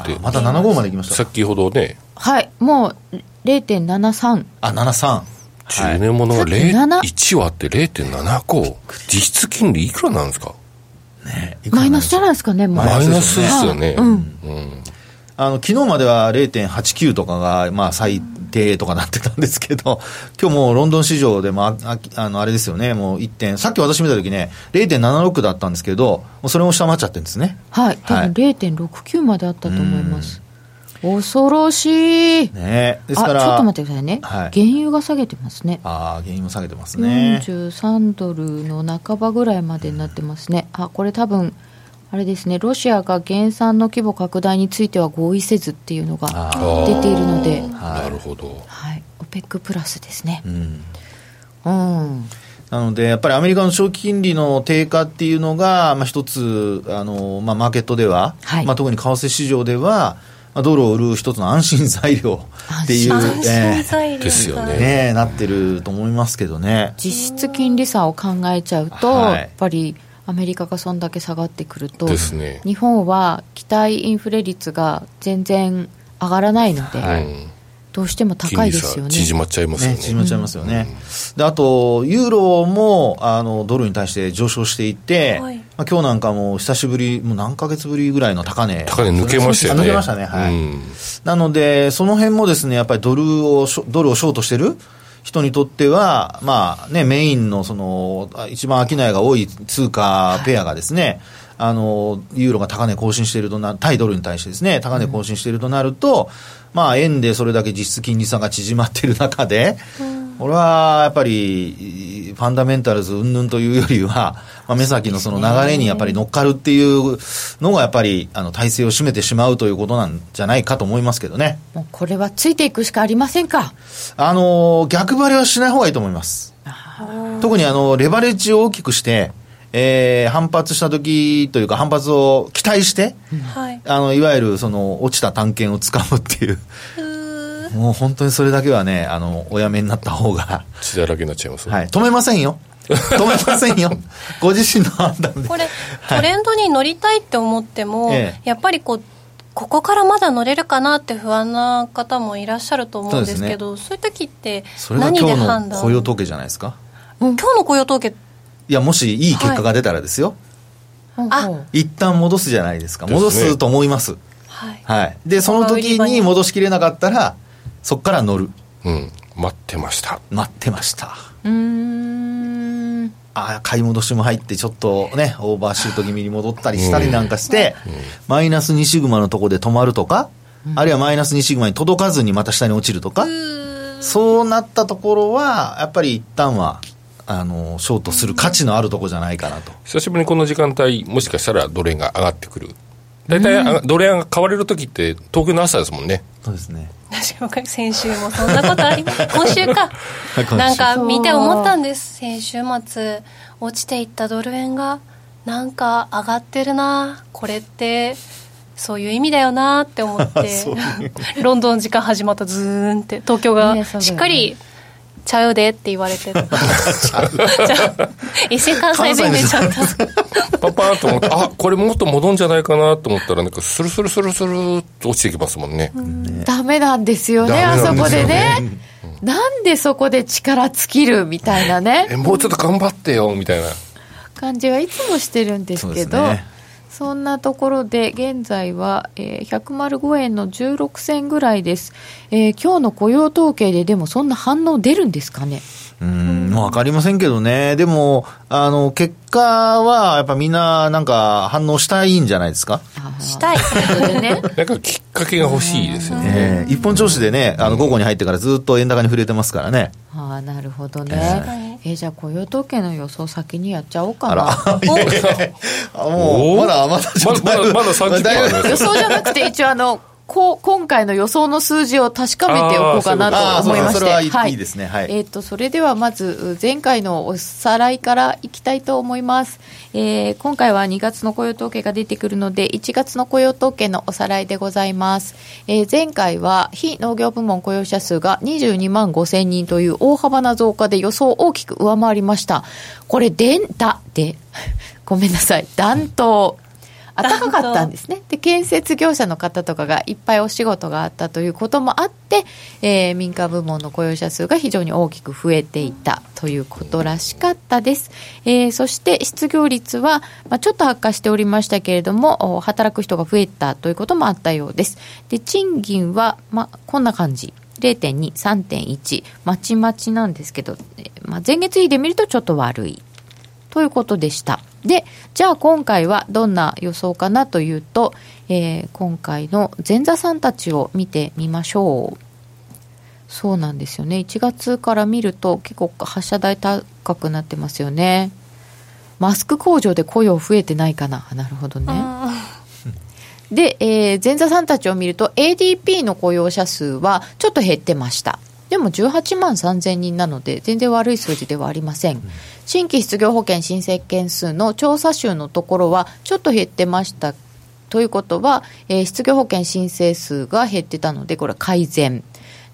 B: で。また75までいきました。
C: 先ほどね。
A: はい、もう0.73。
B: あ、73。
C: 10年ものが1割って0.75。実質金利いくらなんですか？
A: ねマイナスじゃないですかね、
C: マイナスですよね。うん。うん
B: あの昨日までは0.89とかが、まあ、最低とかなってたんですけど、<laughs> 今日もうロンドン市場でもああのあれですよね、もう1点、さっき私見たときね、0.76だったんですけど、もうそれも下回っちゃってるんですね。
A: はい、多分0.69まであったと思います。恐ろしい。
B: ねですから。
A: ちょっと待ってくださいね。はい、原油が下げてますね。
B: ああ、原油も下げてますね。
A: 43ドルの半ばぐらいまでになってますね。あ、これ多分、あれですね、ロシアが減産の規模拡大については合意せずっていうのが出ているので、
C: なるほど、
A: はい、OPEC プラスですね。うん、
B: うん。なので、やっぱりアメリカの長期金利の低下っていうのが、まあ、一つ、あのまあ、マーケットでは、はい、まあ、特に為替市場では、まあ、ドルを売る一つの安心材料っていう、
D: えー、
C: ですよね。
B: ねなってると思いますけどね。
A: 実質金利差を考えちゃうと、はい、やっぱりアメリカがそんだけ下がってくると、ね、日本は期待インフレ率が全然上がらないので、はい、どうしても高いですよね。
C: 縮まっちゃいますよね、ね、
B: 縮まっちゃいますよね、うん、であとユーロもあのドルに対して上昇していて、はい、まあ、今日なんかも久しぶりもう何ヶ月ぶりぐらいの高値。
C: 高値抜けましたよね。
B: 抜けましたね。はい、うん、なのでその辺もですねやっぱりドルをドルをショートしてる人にとっては、まあね、メインのその、一番商いが多い通貨ペアがですね、はい、あの、ユーロが高値更新しているとな、対ドルに対してですね、高値更新しているとなると、うん、まあ、円でそれだけ実質金利差が縮まっている中で、うんこれはやっぱり、ファンダメンタルズ云々というよりは、まあ、目先のその流れにやっぱり乗っかるっていうのが、やっぱり、あの、体制を占めてしまうということなんじゃないかと思いますけどね。
A: もうこれはついていくしかありませんか？
B: あの、逆張りはしない方がいいと思います。特にあの、レバレッジを大きくして、えー、反発した時というか反発を期待して、はい、あのいわゆるその落ちた探検をつかむっていうもう本当にそれだけはね、あの、おやめになった方が。
C: 血だらけになっちゃいます、
B: はい。止めませんよ。止めませんよ。ご自身の判断で。
D: これ、トレンドに乗りたいって思っても、はい、やっぱりこう、ここからまだ乗れるかなって不安な方もいらっしゃると思うんですけど、そう、ね,、いう時って何で判断？
B: 雇用統計じゃないですか、
D: うん、今日の雇用統計い
B: や、もしいい結果が出たらですよ。はい、あ一旦戻すじゃないですか。戻すと思います。はい。はい。で、その時に戻しきれなかったら、そこから乗る。
C: うん。待ってました。
B: 待ってました。うん。ああ、買い戻しも入って、ちょっとね、オーバーシュート気味に戻ったりしたりなんかして、うんうん、マイナス2シグマのとこで止まるとか、うん、あるいはマイナス2シグマに届かずにまた下に落ちるとか、そうなったところは、やっぱり一旦は、あの、ショートする価値のあるところじゃないかなと。
C: 久しぶりにこの時間帯、もしかしたらドル円が上がってくる。大体、ドル円が買われる時って、東京の朝ですもんね。
B: そうですね。
D: 先週もそんなことあります今週かなんか見て思ったんです。先週末落ちていったドル円がなんか上がってるな。これってそういう意味だよなって思って。<laughs> <laughs> ロンドン時間始まったズーンって東京がしっかりちゃうでって言われて一瞬 <laughs> 関西弁出ちゃった
C: パパーと思ってあこれもっと戻んじゃないかなと思ったらなんかスルスルスルスルっと落ちてきますもんね、うん、
A: ダメなんですよねあそこでね、うん、なんでそこで力尽きるみたいなね。
C: えもうちょっと頑張ってよみたいな。
A: 感じはいつもしてるんですけどそんなところで現在は、えー、105円の16銭ぐらいです、えー、今日の雇用統計ででもそんな反応出るんですかね？
B: うん、分かりませんけどね。でも、あの、結果は、やっぱみんな、なんか、反応したいんじゃないですか？
D: したい。
C: ね。<laughs> なんかきっかけが欲しいですよね。
B: えー、一本調子でね、あの、午後に入ってからずっと円高に触れてますからね。
A: ああ、なるほどね。えー、じゃあ雇用統計の予想先にやっちゃおうかな。<laughs>
B: もう、まだああ、まだ
C: まだまだ30分あります
A: 予想じゃなくて一応あのこう今回の予想の数字を確かめておこうかなと思いまして。
B: はい。いですね。はい。
A: えっ、とそれではまず前回のおさらいからいきたいと思います、えー今回は2月の雇用統計が出てくるので1月の雇用統計のおさらいでございます、えー前回は非農業部門雇用者数が22万5千人という大幅な増加で予想を大きく上回りました。これでんだで。<laughs> ごめんなさい。暖冬暖かかったんですね。で、建設業者の方とかがいっぱいお仕事があったということもあって、えー民間部門の雇用者数が非常に大きく増えていたということらしかったです。えーそして失業率は、まあ、ちょっと悪化しておりましたけれども、働く人が増えたということもあったようです。で、賃金は、まあ、こんな感じ。0.2、3.1、まちまちなんですけど、まあ、前月比で見るとちょっと悪い。ということでした。で、じゃあ今回はどんな予想かなというと、えー今回の前座さんたちを見てみましょう。そうなんですよね。1月から見ると結構発射台高くなってますよね。マスク工場で雇用増えてないかな。なるほどね。で、えー前座さんたちを見ると ADP の雇用者数はちょっと減ってました。でも18万3000人なので全然悪い数字ではありません。新規失業保険申請件数の調査集のところはちょっと減ってました。ということは、えー失業保険申請数が減ってたのでこれは改善。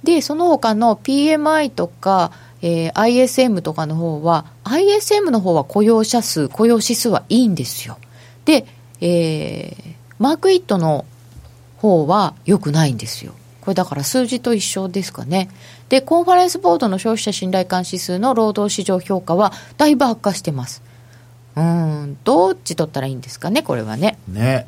A: で、その他の PMI とか、えー ISM とかの方は ISM の方は雇用者数、雇用指数はいいんですよ。で、えーマークイットの方は良くないんですよ。これだから数字と一緒ですかね。で、コンファレンスボードの消費者信頼感指数の労働市場評価はだいぶ悪化してます。うーん、どっち取ったらいいんですかね、これはね。
B: ね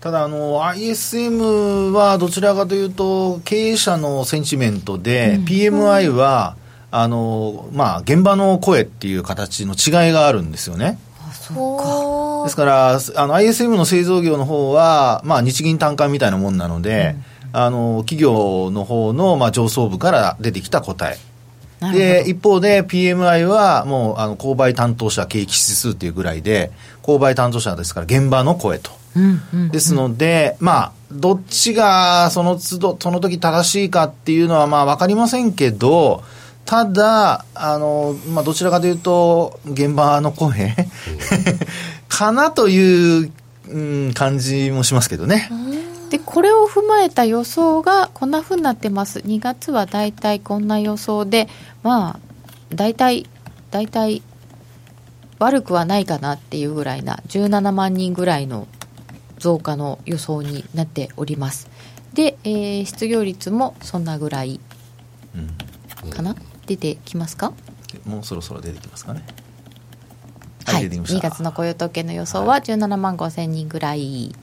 B: ただあの ISM はどちらかというと経営者のセンチメントで、PMI はあのまあ現場の声っていう形の違いがあるんですよね
A: あ、そうか。
B: ですからあの ISM の製造業の方はまあ日銀単価みたいなもんなので、あの企業の方のまあ上層部から出てきた答え。で一方で PMI はもうあの購買担当者景気指数っていうぐらいで購買担当者ですから現場の声と。
A: うんうん
B: ですので、まあ、どっちがその都度、その時正しいかっていうのは、まあ、わかりませんけど、ただ、あの、まあ、どちらかというと、現場の声 <laughs> かなという、うん、感じもしますけどね。
A: でこれを踏まえた予想がこんなふうになってます。2月はだいたいこんな予想でまあ大体大体悪くはないかなっていうぐらいな17万人ぐらいの増加の予想になっております。で、えー失業率もそんなぐらいかな、出てきますか？
B: もうそろそろ出てきますかね。
A: はい、
B: 出てきました。
A: 2月の雇用統計の予想は17万5千人ぐらい、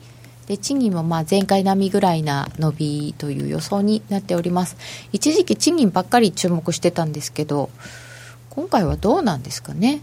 A: で賃金もまあ前回並みぐらいな伸びという予想になっております。一時期賃金ばっかり注目してたんですけど今回はどうなんですかね？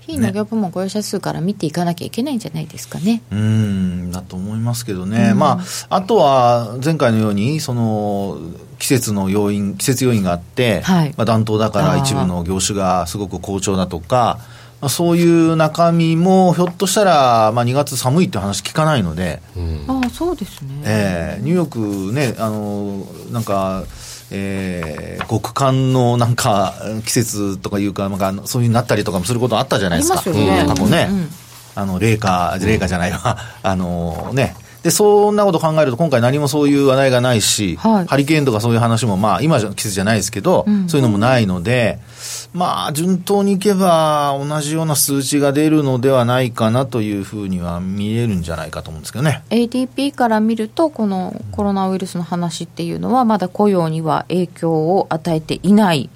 A: 非農業部門雇用者数から見ていかなきゃいけないんじゃないですかね？
B: うーんだと思いますけどね、まあ、あとは前回のようにその季節の要因季節要因があって、
A: はい。
B: まあ、暖冬だから一部の業種がすごく好調だとか、まあ、そういう中身もひょっとしたら、まあ、2月寒いって話聞かないので、
A: ああそうですね、
B: えーニューヨークねあのなんかえー極寒のなんか季節とかいうかなんかあのそういうになったりとかもすることあったじゃないですか。
A: すよね。
B: 過去ね、
A: うんうん。
B: あの、冷夏、冷夏じゃないわ。あのね。で、そんなこと考えると、今回何もそういう話題がないし、
A: はい
B: ハリケーンとかそういう話も、まあ、今じゃ季節じゃないですけど、
A: うん
B: そういうのもないので、まあ、順当にいけば、同じような数値が出るのではないかなというふうには見えるんじゃないかと思うんですけどね。
A: ADP から見るとこのコロナウイルスの話っていうのはまだ雇用には影響を与えていない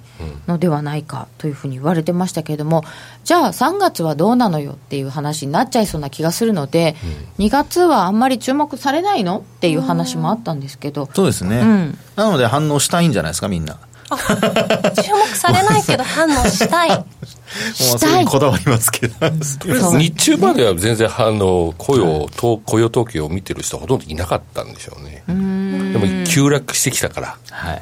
A: のではないかというふうに言われてましたけれどもじゃあ3月はどうなのよっていう話になっちゃいそうな気がするので、2月はあんまり注目されないのっていう話もあったんですけど、
B: そうですね。
A: うん
B: なので反応したいんじゃないですか、みんな。も
D: 注目されないけど反応したい。<laughs>
B: うそういうふうにこだわりますけど。
C: とりあえず日中までは全然あの雇用、と雇用統計を見てる人はほとんどいなかったんでしょうね。でも急落してきたから。
B: はい。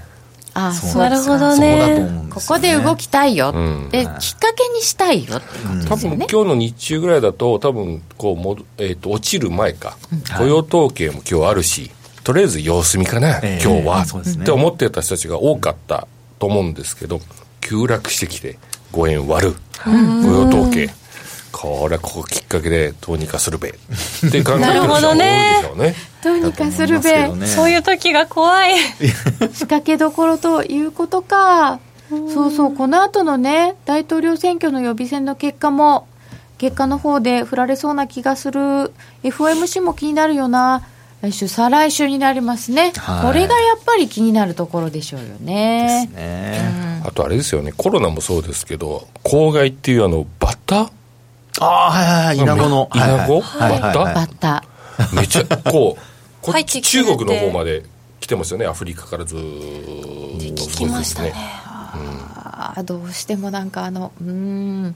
A: あ
D: なるほどね。
A: ここで動きたいよ、
C: うん。
A: できっかけにしたいよってこと
C: 多
A: ですよね。
C: 分今日の日中ぐらいだと、多分こうも、えー、と落ちる前か、雇用統計も今日あるし、とりあえず様子見かな、
B: ええ。
C: 今日は、
B: そうですね。
C: って思ってた人たちが多かったと思うんですけど、急落してきて、5円割る、雇用統計、これはここきっかけでどうにかするべって考えてる人が多いでしょうね。
A: どうにかするべ、
B: ね
D: そういう時が怖い <laughs>
A: 仕掛けどころということか。そうそう、この後のね、大統領選挙の予備選の結果も、結果の方で振られそうな気がする。FOMC も気になるよな。来週、再来週になりますね。
B: はい
A: これがやっぱり気になるところでしょうよね。
B: ね
C: あとあれですよね、コロナもそうですけど、公害っていうあの、バッタ
B: ああはいはいはい。イナゴの。
C: イナゴ
B: はいはいはい。
C: バ
B: はい
A: バッタ。
C: めちゃ、こう、こ
D: 入ってきて
C: 中
D: て。
C: 国の方まで来てますよね、アフリカからずーっと。
D: 聞きましたね。
A: あーどうしてもなんかあの、うーん、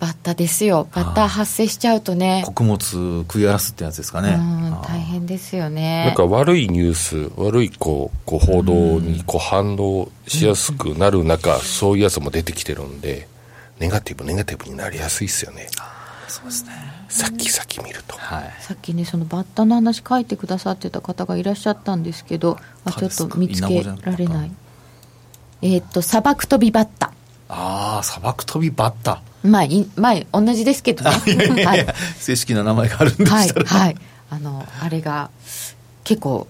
A: バッタですよ。バッタ発生しちゃうとね、
B: 穀物食い荒らすってやつですかね。
A: 大変ですよね。
C: なんか悪いニュース、悪いこうこう報道にこう反応しやすくなる中、そういうやつも出てきてるんで、ネガティブ、ネガティブになりやすいですよね。
B: そうですね。
C: 先々見ると。
B: はい。
A: さっきねそのバッタの話書いてくださってた方がいらっしゃったんですけどあちょっと見つけられない。えーっと砂漠飛びバッタ。
B: ああ砂漠飛びバッタ。
A: まあいまあ同じですけどね。はい。
B: 正式な名前があるんで
A: はい
B: したら
A: はい。あのあれが結構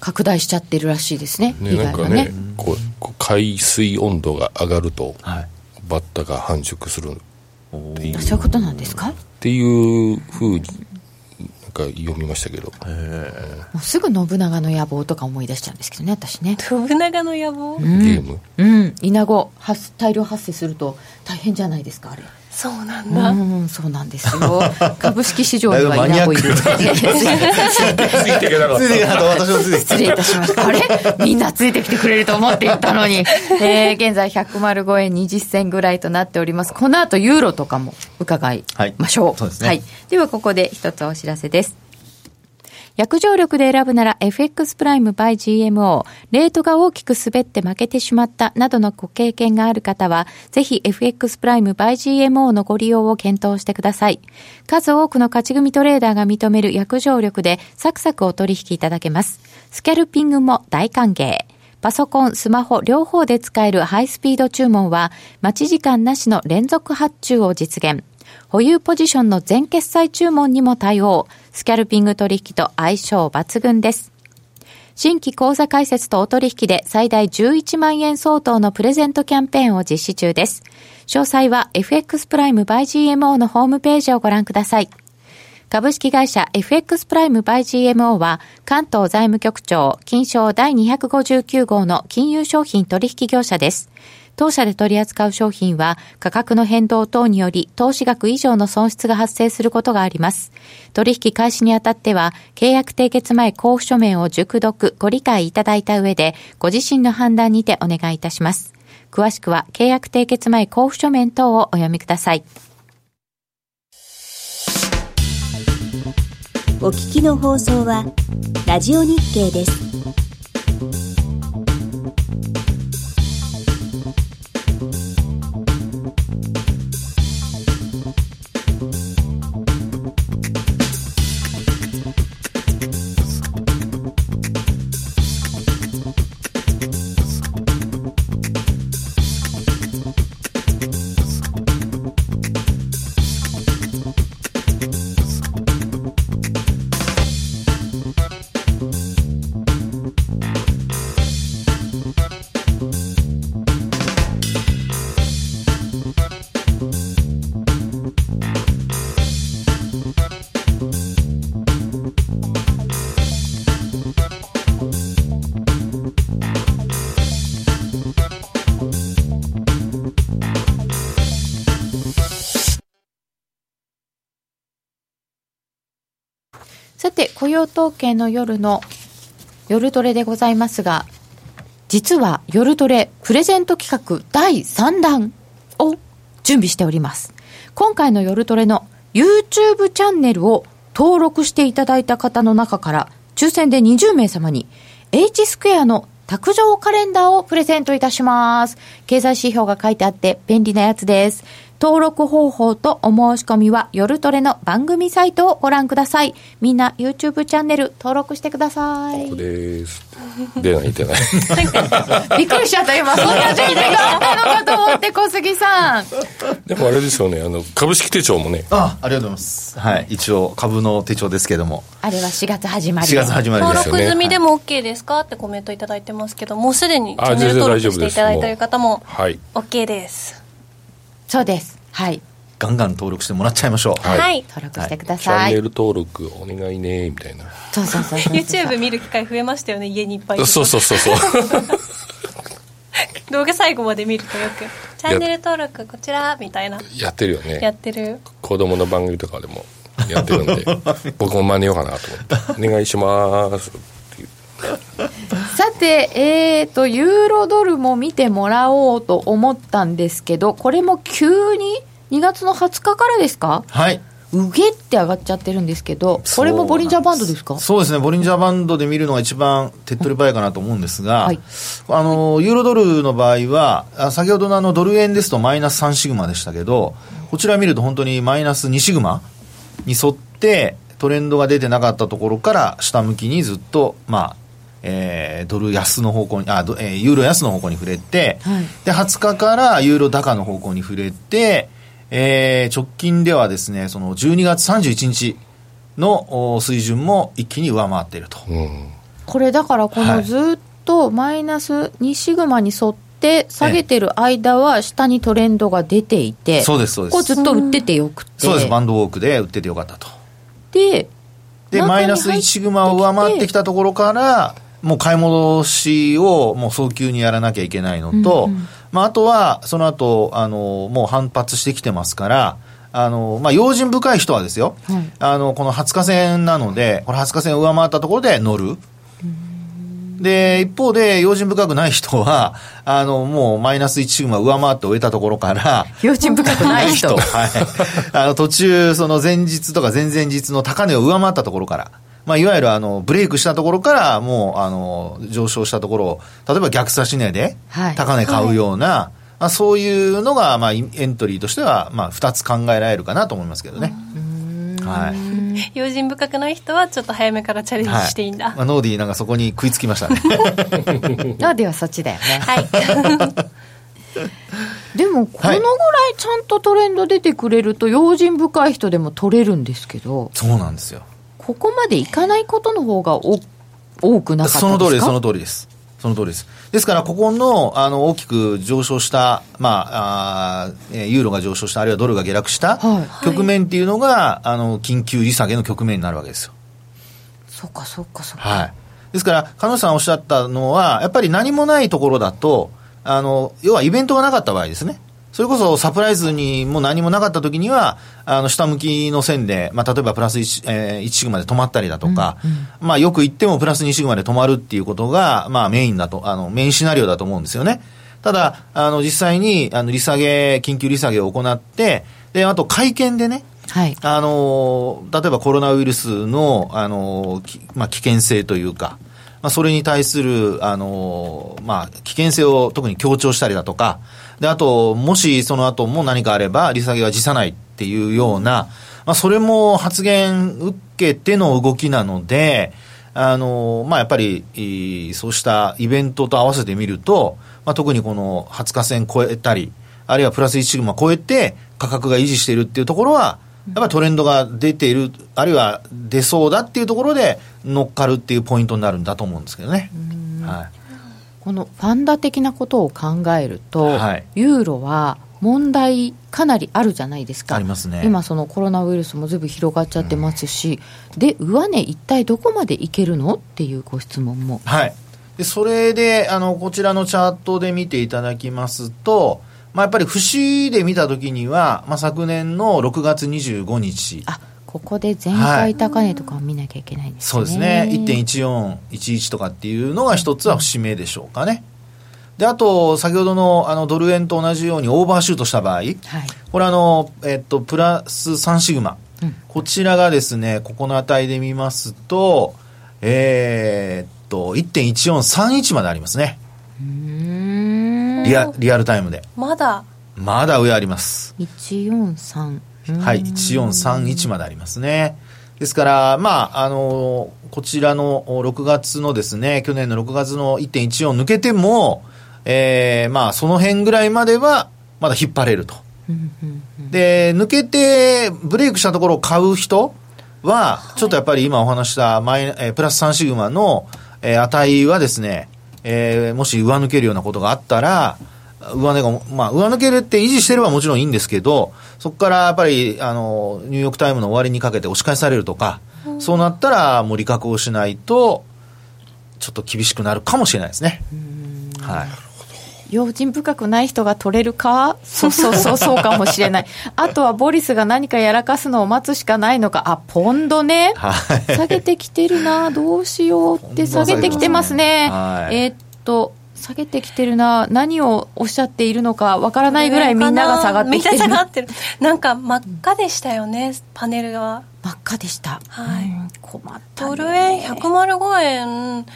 A: 拡大しちゃってるらしいですね
C: ね、
A: 被
C: なんか
A: ね
C: ね、こうこう海水温度が上がると、
B: はい
C: バッタが繁殖する。っ
B: おー。
C: ていう
A: そういうことなんですか？も
C: ていうふうになんか読みましたけど、
A: うすぐ信長の野望とか思い出しちゃうんですけどね私ね。
D: 信長の野望、
C: ゲーム。
A: うん。イナゴ発大量発生すると大変じゃないですかあれ
D: そうなんだ、
A: うん、そうなんですよ。<laughs> 株式市場にはイナゴいる。
C: ついていけなかっ
B: ついていけなかった私もついてき
A: 失礼いたしました。あれ？みんなついてきてくれると思っていたのに。<laughs> えー、現在105円20銭ぐらいとなっております。この後ユーロとかも伺いましょう。
B: はいですね
A: はい。ではここで一つお知らせです。約定力で選ぶなら FX プライム by GMO。レートが大きく滑って負けてしまったなどのご経験がある方は、ぜひ FX プライム by GMO のご利用を検討してください。数多くの勝ち組トレーダーが認める約定力でサクサクお取引いただけます。スキャルピングも大歓迎。パソコン、スマホ両方で使えるハイスピード注文は、待ち時間なしの連続発注を実現。保有ポジションの全決済注文にも対応。スキャルピング取引と相性抜群です。新規口座開設とお取引で最大11万円相当のプレゼントキャンペーンを実施中です。詳細は FX プライム by GMO のホームページをご覧ください。株式会社 FX プライムバイ GMO は関東財務局長金賞第259号の金融商品取引業者です。当社で取り扱う商品は価格の変動等により投資額以上の損失が発生することがあります。取引開始にあたっては契約締結前交付書面を熟読ご理解いただいた上でご自身の判断にてお願いいたします。詳しくは契約締結前交付書面等をお読みください。
E: お聞きの放送はラジオ日経です。
A: て、雇用統計の夜の夜トレでございますが、実は夜トレプレゼント企画第3弾を準備しております。今回の夜トレの YouTube チャンネルを登録していただいた方の中から抽選で20名様に H スクエアの卓上カレンダーをプレゼントいたします。経済指標が書いてあって便利なやつです。登録方法とお申し込みは夜トレの番組サイトをご覧ください。みんな YouTube チャンネル登録してください。
C: ここです。出ない、出ない。
A: びっくりしちゃった今。そんな準備があったのかと思って小杉さん。
C: でもあれですよね、あの、株式手帳もね、
B: あありがとうございますはい一応株の手帳ですけども
A: あれは4月始まり
B: 4月始まり
D: 登
B: ですよね
D: 録済みでも OK ですか？ってコメントいただいてますけどもうすでにチ
C: あ
D: ャンネル登録
C: 全然大丈夫です
D: していただいている方も
C: はい。
D: OK です
A: そうです。はい。
B: ガンガン登録してもらっちゃいましょう
C: はい
D: はい、
A: 登録してくだ
C: チャン
A: さい。
C: ネル登録お願いね、みたいな。
A: そうそうそうそう。
D: YouTube 見る機会増えましたよね家にいっぱい
C: そうそうそうそう。<laughs>
D: 動画最後まで見るとよくチャンネル登録こちらみたいな
C: やってるよ
D: やっ
C: ね。
D: てる
C: 子供の番組とかでもやってるんで、<laughs> 僕も真似ようかなと思って。お願いします。
A: さて、えーと、ユーロドルも見てもらおうと思ったんですけど、これも急に2月の20日からですか？
B: はい。
A: うげって上がっちゃってるんですけど、これもボリンジャーバンドですか？
B: そうですね、ボリンジャーバンドで見るのが一番手っ取り早いかなと思うんですが、
A: はい。
B: あのユーロドルの場合は、あ先ほどのあのドル円ですとマイナス3シグマでしたけど、こちら見ると本当にマイナス2シグマに沿って、トレンドが出てなかったところから下向きにずっと、まあ、えードル安の方向に、あ、どえーユーロ安の方向に触れて、
A: はい
B: で、20日からユーロ高の方向に触れて、えー直近ではですね、その12月31日のお水準も一気に上回っていると。
C: うん。
A: これだからこ
B: はい
A: のずっとマイナス2シグマに沿って下げてる間は下にトレンドが出ていて、
B: そうです、そうです。
A: こうずっと売っててよくて。
B: そうです、バンドウォークで売っててよかったと。
A: で、
B: で、マイナス1シグマを上回ってきたところから、もう買い戻しをもう早急にやらなきゃいけないのと、
A: うんうん
B: まあ、あとは、その後、あの、もう反発してきてますから、あの、まあ、用心深い人はですよ、
A: はい
B: あの、この20日線なので、この20日線を上回ったところで乗る。で、一方で、用心深くない人は、あの、もうマイナス1シグマ上回って終えたところから、
A: 用心深くない人。<laughs>
B: はい。あの、途中、その前日とか前々日の高値を上回ったところから、まあ、いわゆるあの、ブレイクしたところから、もう、あの、上昇したところを、例えば逆差し値で
A: はい、
B: 高値買うような、まあ、そういうのが、まあ、イエントリーとしては、まあ、二つ考えられるかなと思いますけどね。はい。
D: 用心深くない人はちょっと早めからチャレンジ
B: はい。
D: していいんだ
B: まあ、ノーディーなんかそこに食いつきましたね。<laughs>
A: あではそっちだよね。
D: はい、<laughs>
A: でも、このぐらいちゃんとトレンド出てくれると、用心深い人でも取れるんですけど、
B: そうなんですよ。
A: ここまでいかないことの方がお多くなかったですか？
B: その通りです、その通りです。その通りです。ですから、ここの、あの、大きく上昇した、まあ、あユーロが上昇した、あるいはドルが下落した、
A: はい
B: 局面っていうのが、あの、緊急利下げの局面になるわけですよ。
A: そうか、そうか、そうか。
B: はい。ですから、彼女さんおっしゃったのは、やっぱり何もないところだと、あの、要はイベントがなかった場合ですね。それこそサプライズにも何もなかった時には、あの、下向きの線で、まあ、例えばプラス 1,、えー1シグマで止まったりだとか、まあ、よく言ってもプラス2シグマで止まるっていうことが、まあ、メインだと、あの、メインシナリオだと思うんですよね。ただ、あの、実際に、あの、利下げ、緊急利下げを行って、で、あと会見でね、
A: はい。
B: あの例えばコロナウイルスの、あのきまあ、危険性というか、まあ、それに対する、あのまあ、危険性を特に強調したりだとか、で、あと、もしその後も何かあれば、利下げは辞さないっていうような、まあ、それも発言受けての動きなので、あのまあ、やっぱり、そうしたイベントと合わせてみると、まあ、特にこの20日線超えたり、あるいはプラス1シグマ超えて価格が維持しているっていうところは、やっぱりトレンドが出ている、あるいは出そうだっていうところで乗っかるっていうポイントになるんだと思うんですけどね。はい。
A: このファンダ的なことを考えると、
B: はい
A: ユーロは問題かなりあるじゃないですか。
B: ありますね
A: 今そのコロナウイルスもずいぶん広がっちゃってますし、で、上値一体どこまでいけるのっていうご質問も。
B: はい。で、それで、あの、こちらのチャートで見ていただきますと、まあ、やっぱり節で見たときには、まあ、昨年の6月25日。
A: あ、ここで前回高値とかを見なきゃいけないんですね。
B: そうですね。1.1411とかっていうのが一つは節目でしょうかね。で、あと、先ほどのあのドル円と同じようにオーバーシュートした場合、
A: はい。
B: これあの、えっと、プラス3シグマ。
A: うん
B: こちらがですね、ここの値で見ますと、えーっと、1.1431までありますね。
A: うーん。
B: リアリアルタイムで。
D: まだ
B: まだ上あります
A: 143
B: はい1431までありますね。ですから、まあ、あのこちらの6月のですね、去年の6月の1.14抜けても、えー、まあ、その辺ぐらいまでは、まだ引っ張れると。で、抜けて、ブレイクしたところを買う人は、ちょっとやっぱり今お話したマイ、えー、プラス3シグマの、えー、値はですね、えー、もし上抜けるようなことがあったら、上値が、まあ、上抜けるって維持してればもちろんいいんですけど、そこからやっぱり、あの、ニューヨークタイムの終わりにかけて押し返されるとか、うん、そうなったら、もう利確をしないと、ちょっと厳しくなるかもしれないですね。はい。
A: 用心深くない人が取れるか？そうそうそう、そうかもしれない。<laughs> あとはボリスが何かやらかすのを待つしかないのか。あ、ポンドね。はい、下げてきてるな、どうしようって下げてきてますね。はい、えー、っと、下げてきてるな、何をおっしゃっているのかわからないぐらいみんなが下がってきてる。
D: 下がってる。なんか真っ赤でしたよね、パネルが。
A: 真っ赤でした。
D: はい。困った、ドル円105円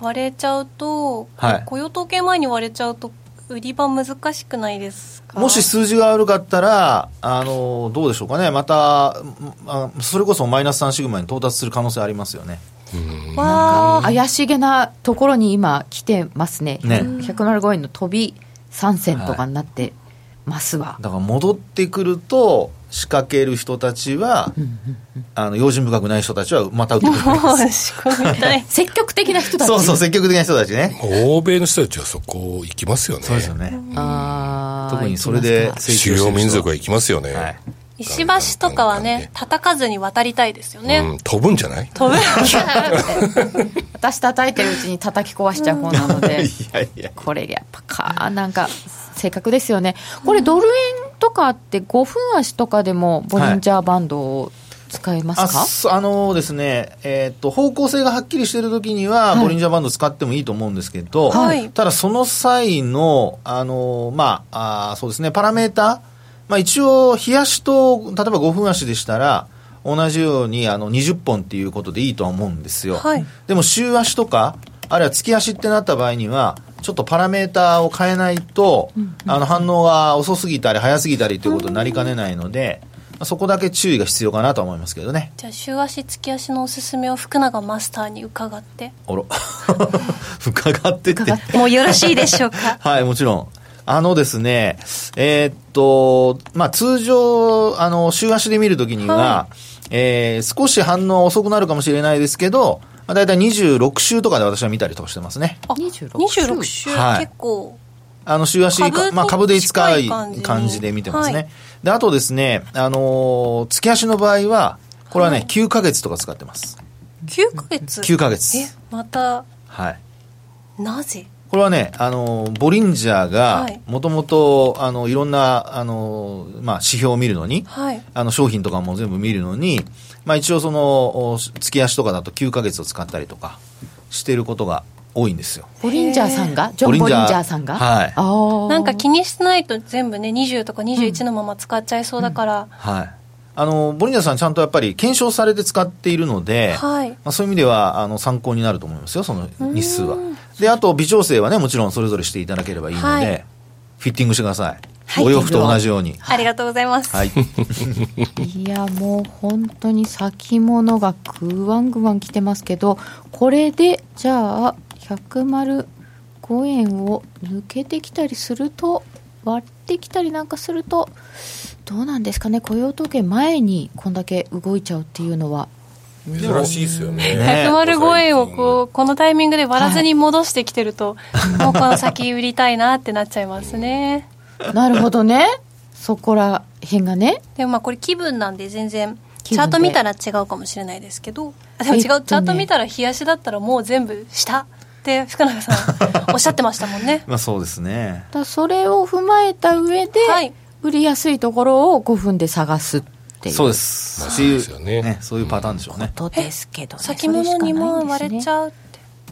D: 割れちゃうと、はい、雇用統計前に割れちゃうと、売り場難しくないですか？
B: もし数字が悪かったら、あのどうでしょうかね、また、あそれこそマイナス3シグマに到達する可能性ありますよね。
A: わ怪しげなところに今来てますね。ね。105円の飛び3銭とかになってますわ、
B: はい、だから戻ってくると仕掛ける人たちは、あの用心深くない人たちはまた売ってくる <laughs> <laughs>
A: 積極的な人たち。
B: そうそう積極的な人たちね。
C: 欧米の人たちはそこ行きますよね。
B: そうですよね。特にそれで
C: 主要民族は行きますよね、はい
D: 石橋とかはね、叩かずに渡りたいですよね。うん、
C: 飛ぶんじゃない？
D: 飛ぶ。<laughs>
A: 私叩いてるうちに叩き壊しちゃう方なので、<laughs> いやいや。これやっぱか、なんか、正確ですよね。これドル円とかって5分足とかでもボリンジャーバンドを、使えます
B: か？あのですね、えー、っと方向性がはっきりしているときには、ボリンジャーバンド使ってもいいと思うんですけど、はい、ただその際の、あのまああ、そうですね、パラメーター、まあ、一応、冷やしと、例えば5分足でしたら、同じようにあの20本っていうことでいいとは思うんですよ。はい、でも週足とか、あるいは月足ってなった場合には、ちょっとパラメーターを変えないと、うん、あの反応が遅すぎたり早すぎたりということになりかねないので、うん、そこだけ注意が必要かなと思いますけどね。
D: じゃあ週足月足のおすすめを福永マスターに伺って。
B: あら。<laughs> 伺ってって。
D: もうよろしいでしょうか？<laughs>
B: はい、もちろん。あのですね、えー、っと、まあ、通常、あの、週足で見るときには、はい、えー、少し反応遅くなるかもしれないですけど、まあ、大体26週とかで私は見たりとかしてますね。
D: あ、26週、はい、結構。
B: あの、週足、まあ、株で5日感じで見てますね。はい、で、あとですね、あのー、月足の場合は、これはね、はい、9ヶ月とか使ってます。
D: 9ヶ月
B: ?9 ヶ月。
D: え、また。
B: はい。
D: なぜ？
B: これはね、あの、ボリンジャーが、もともと、あの、いろんな、あの、まあ、指標を見るのに、はい、あの、商品とかも全部見るのに、まあ、一応その、月足とかだと9ヶ月を使ったりとかしていることが多いんですよ。
A: ボリンジャーさんが？ジョン・ボリンジャーさんが？
B: はい。
D: なんか気にしてないと全部ね、20とか21のまま使っちゃいそうだから。うんうん、
B: はい。あのボリンジャーさん、ちゃんとやっぱり検証されて使っているので、はい、まあ、そういう意味ではあの参考になると思いますよ、その日数は。で、あと微調整はね、もちろんそれぞれしていただければいいので、はい、フィッティングしてください。はい、お洋服と同じように。
D: ありがとうございます。
B: はい。<laughs>
A: いや、もう本当に先物がグワングワン来てますけど、これで、じゃあ、105円を抜けてきたりすると、割ってきたりなんかすると、どうなんですかね、雇用統計前にこんだけ動いちゃうっていうのは。
C: 珍しいですよね。
D: 105円をこう、このタイミングで割らずに戻してきてると、はい、もうこの先売りたいなってなっちゃいますね。
A: なるほどね。そこら辺がね。
D: でもまあこれ気分なんで全然、チャート見たら違うかもしれないですけど、でも違う、チャート見たら冷やしだったらもう全部下って福永さんおっしゃってましたもんね。<laughs>
B: まあそうですね。
A: だそれを踏まえた上で、はい、売りやすいところを5分で探すっていう。
B: そうです。そういうね、ね、そういうパターンでしょうね、
A: ことですけど、ね、
D: 先物2万割れちゃうって。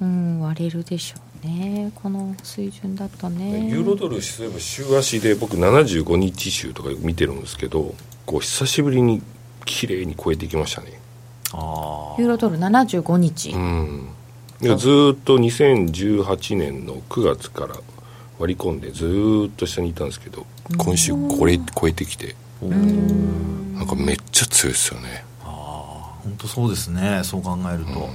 A: うん割れるでしょうね。この水準だとね。
C: ユーロドルそういえば週足で僕75日週とか見てるんですけどこう久しぶりに綺麗に超えてきましたね。
A: ああユーロドル75日。
C: うん。ずっと2018年の9月から割り込んでずっと下にいたんですけど今週これ超えてきてなんかめっちゃ強いですよね。
B: 本当そうですね。そう考えると、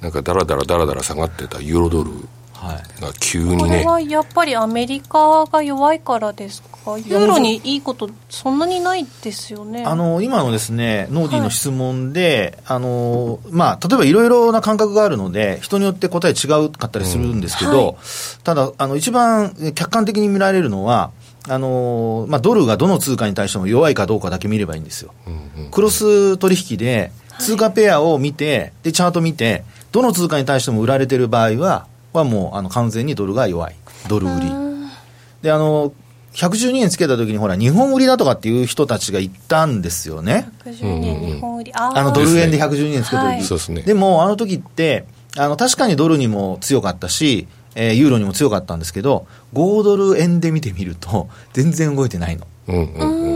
C: なんかダラダラダラダラ下がってたユーロドル
B: はい。
C: が急に
D: これ
C: ね
D: はやっぱりアメリカが弱いからですか？ユーロにいいことそんなにないですよね。
B: あの今のですねノーディーの質問で、あのまあ、例えばいろいろな感覚があるので、人によって答え違うかったりするんですけど、
D: うん。はい。
B: ただ、あの一番客観的に見られるのは、あのまあ、ドルがどの通貨に対しても弱いかどうかだけ見ればいいんですよ。クロス取引で通貨ペアを見て、でチャート見て、どの通貨に対しても売られてる場合は、はもうあの完全にドルが弱い、ドル売り。で、あの、112円つけた時にほら、日本売りだとかっていう人たちが言ったんですよね。
D: 110年日本売り、あ
B: のドル円で112円つけた時、
D: はい。
C: そうですね。
B: でも、あの時って、あの確かにドルにも強かったし、えーユーロにも強かったんですけど、5ドル円で見てみると、全然動いてないの。
C: うんうんうん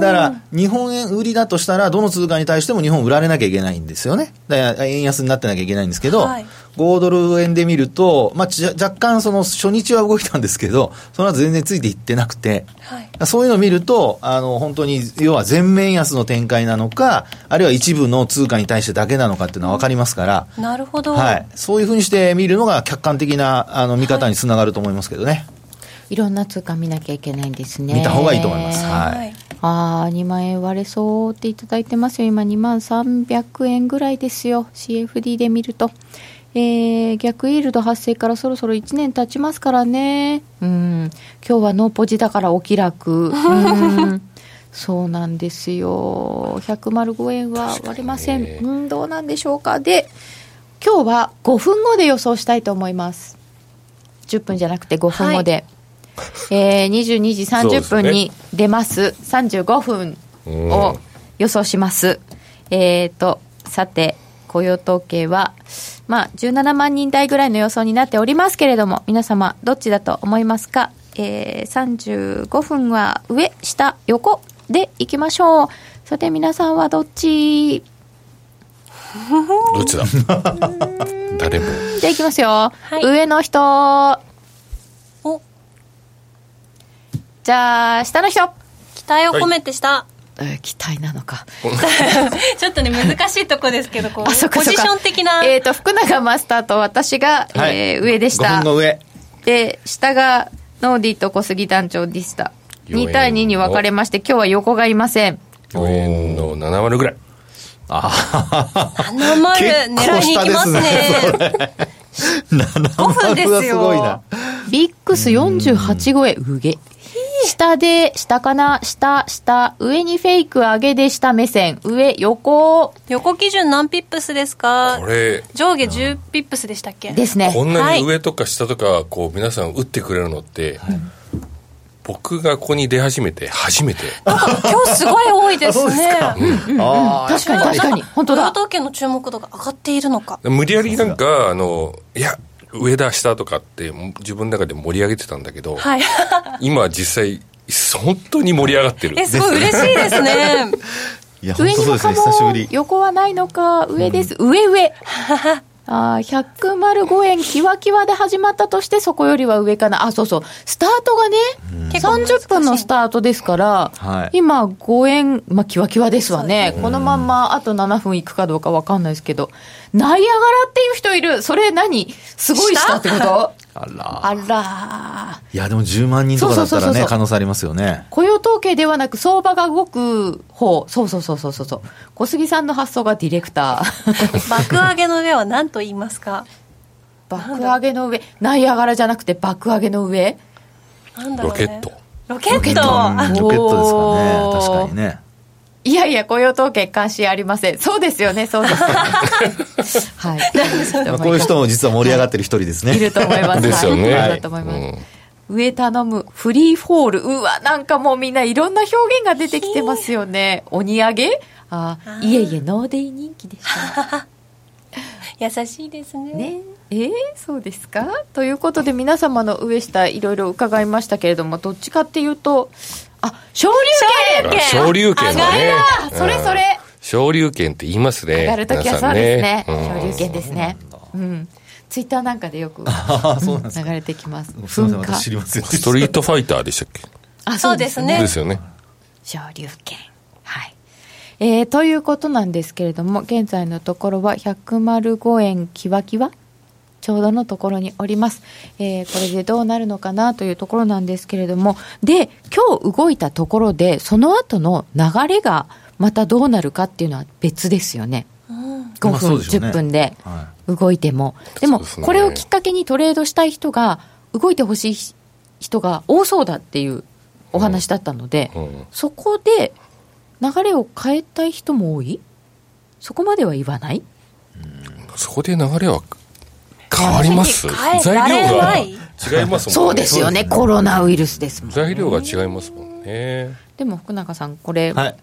B: だから、日本円売りだとしたら、どの通貨に対しても日本売られなきゃいけないんですよね。だから、円安になってなきゃいけないんですけど、
D: はい。
B: 5ドル円で見ると、まあ、ち若干その初日は動いたんですけど、その後全然ついていってなくて、
D: はい。
B: そういうのを見ると、あの、本当に、要は全面安の展開なのか、あるいは一部の通貨に対してだけなのかっていうのは分かりますから、
D: なるほど、
B: はい。そういうふうにして見るのが客観的な、あの、見方につながると思いますけどね。
A: いろんな通貨見なきゃいけないんですね。
B: 見た方がいいと思います。はい。
D: はい
A: ああ2万円割れそうっていただいてますよ。今2万300円ぐらいですよ。CFD で見ると。えー、逆イールド発生からそろそろ1年経ちますからね。うん。今日はノーポジだからお気楽。うん。<laughs> そうなんですよ。105円は割れません、うんどうなんでしょうか。で今日は5分後で予想したいと思います。10分じゃなくて5分後で、えー、22時30分に出ます。35分を予想します、えーとさて雇用統計はまあ17万人台ぐらいの予想になっておりますけれども皆様どっちだと思いますか、えー、35分は上下横でいきましょう。さて皆さんはどっち？
C: どっちだ？<laughs> 誰も。
A: じゃあいきますよ、
D: い。
A: 上の人
D: お
A: じゃあ下の人。
D: 期待を込めてした、
A: えー期待なのか。<laughs>
D: ちょっとね難しいとこですけどこうポジション的な、
A: えっ、と福永マスターと私が、
B: はい。
A: えー上でし
B: 5
A: た
B: 分の上。
A: で下がノーディと小杉団長でした。
C: 4円
A: 2対2に分かれまして今日は横がいません。
C: 4円の7割ぐらい。
D: 7丸狙いに行きますね。
B: 7
D: 分ですよ。
A: VIX 48超え上下で下かな？下下上にフェイク上げで下目線。上横。
D: 横基準何 pips ですか？
C: これ。
D: 上下10 pips でしたっけ？
A: ですね。
C: こんなに上とか下とかこう皆さん打ってくれるのって、僕がここに出始めて初めて。
D: 今日すごい多いですね。<laughs>
B: ああ、
A: 確かに確かに。本当だ。
D: 雇用統計の注目度が上がっているのか。
C: 無理やりなんかあのいや上だ下とかって自分の中で盛り上げてたんだけど、
D: はい。<laughs>
C: 今実際本当に盛り上がってる。
D: えすごい嬉しいですね。<laughs>
B: いや、本
A: 上にも
B: 当そうですね、
A: かも
B: 久しぶり。
A: 横はないのか上です、上上あー105円キワキワで始まったとしてそこよりは上かな。あそうそう。スタートがね
D: 結構難しい
A: 30分のスタートですから、
B: はい。
A: 今5円、まあ、キワキワですわね。このまんまあと7分いくかどうか分かんないですけど。ナイアガラっていう人いる。それ何？すごい下ってこと？
B: あら。
A: あら。
B: いや、でも10万人とかだったらね、
A: そうそうそうそう
B: 可能性ありますよね。
A: 雇用統計ではなく相場が動く方。そうそうそうそうそうそう。小杉さんの発想がディレクター。<laughs>
D: 爆上げの上は何と言いますか？
A: 爆上げの上。ナイアガラじゃなくて爆上げの上？
D: なんだろう、ね、
C: ロケット。
D: ロケット。
B: ロケット。ですかね。確かにね。
A: いやいや雇用統計関心ありません。そうですよね。そうですよね。はい。
B: まあこういう人も実は盛り上がってる一人ですね。
A: い。ると思います。
C: ですよね。
A: はい。だと思います、上頼むフリーフォール。うわなんかもうみんないろんな表現が出てきてますよね。鬼上げあいえいえノーデイ人気でした。<laughs>
D: 優しいですね。
A: ね。えー、そうですか？ということで皆様の上下いろいろ伺いましたけれどもどっちかっていうとあ昇竜拳。
C: 昇竜拳だね。
A: あそれそれ、
C: 昇竜拳って言いますね
A: 上がるときはそうですね。
C: うん
A: 昇竜拳ですね。うん。ツイッターなんかでよく
B: ああ、そうなんですか。
A: 流れてきます。噴火。
B: 私知りませんで
C: ストリートファイターでしたっけ？
A: あ
D: そうですね。
C: ですよね。
A: 昇竜券はい。えー、ということなんですけれども現在のところは105円キワキワちょうどのところにおります、えー、これでどうなるのかなというところなんですけれども。で今日動いたところでその後の流れがまたどうなるかっていうのは別ですよね、5
B: うでしょうね。
A: 10分で
B: は
A: 動いても、でも
C: そうですね。
A: これをきっかけにトレードしたい人が動いてほしい人が多そうだっていうお話だったので、
C: うん。
A: そこで流れを変えたい人も多い？そこまでは言わない？
C: そこで流れは変わります。材料が。違い。ますもんね。
A: そうですよね、コロナウイルスですもん。
C: 材料が違いますもんね。
A: でも福永さん、これ、
B: はい。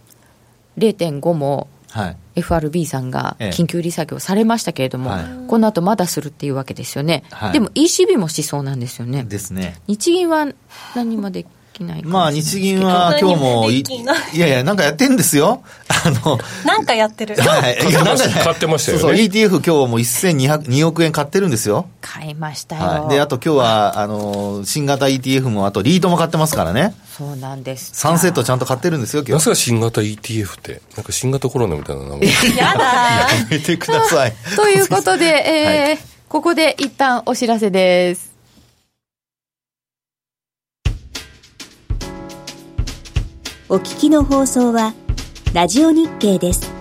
A: 0.5も
B: はい。
A: FRB さんが
B: ええ。
A: 緊急利下げをされましたけれども、
B: はい。
A: この後まだするっていうわけですよね、
B: はい。
A: でも ECB もしそうなんですよね、
B: ですね。
A: 日銀は何もできない
B: まあ日銀は今日もい
D: い。
B: いやいやなんかやってんですよ。<laughs> あの
D: なんかやってる。
B: はい。いやなんかね
C: 買ってましたよね。
B: そうそう ETF 今日も1202億円買ってるんですよ。
A: 買いましたよ、
B: はい、であと今日はあの新型 ETF もあとリートも買ってますからね。
A: そうなんです。
B: 3セットちゃんと買ってるんですよ今
C: な
B: 日
C: ぜか新型 ETF って。なんか新型コロナみたいな名前。<laughs>
D: やだ
B: やめてください。<laughs>
A: ということで、えー
B: はい。
A: ここで一旦お知らせです
E: お聞きの放送はラジオ日経です。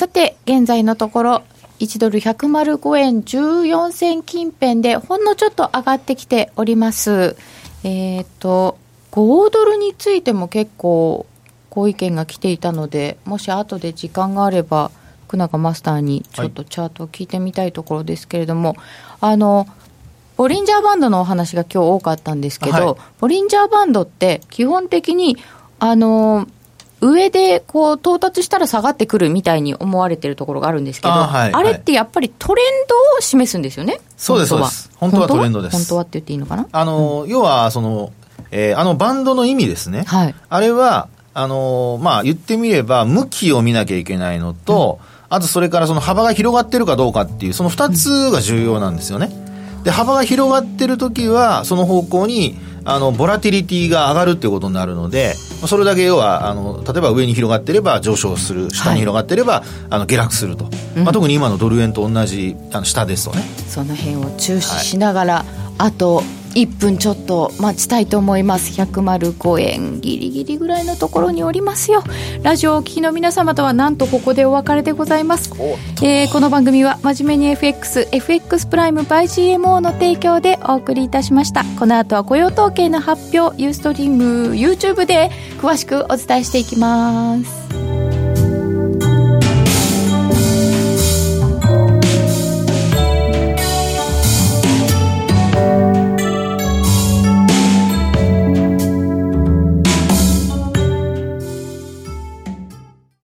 A: さて、現在のところ、1ドル105円14銭近辺で、ほんのちょっと上がってきております。えっ、と、5ドルについても結構、ご意見が来ていたので、もし後で時間があれば、福永マスターにちょっとチャートを聞いてみたいところですけれども、あの、ボリンジャーバンドのお話が今日多かったんですけど、
B: はい
A: ボリンジャーバンドって基本的に、あの、上でこう到達したら下がってくるみたいに思われてるところがあるんですけど、
B: あはい
A: あれってやっぱりトレンドを示すんですよね？
B: そうです
A: 本当は。
B: そうです。本当はトレンドです。
A: 本当はって言っていいのかな？
B: あの、要はその、えーあのバンドの意味ですね、
A: はい。
B: あれはあのまあ言ってみれば向きを見なきゃいけないのと、あとそれからその幅が広がってるかどうかっていうその2つが重要なんですよね。で幅が広がってる時はその方向にあのボラティリティが上がるっていうことになるのでまあそれだけ要はあの例えば上に広がってれば上昇する下に広がってれば、あの下落すると、まあ、特に今のドル円と同じあの下ですとね。
A: その辺を注視しながら、あと1分ちょっと待ちたいと思います。105円ギリギリぐらいのところにおりますよ。ラジオをお聞きの皆様とはなんとここでお別れでございます、えーこの番組は真面目に FXFX プライム by GMO の提供でお送りいたしました。この後は雇用統計の発表ユーストリーム YouTube で詳しくお伝えしていきます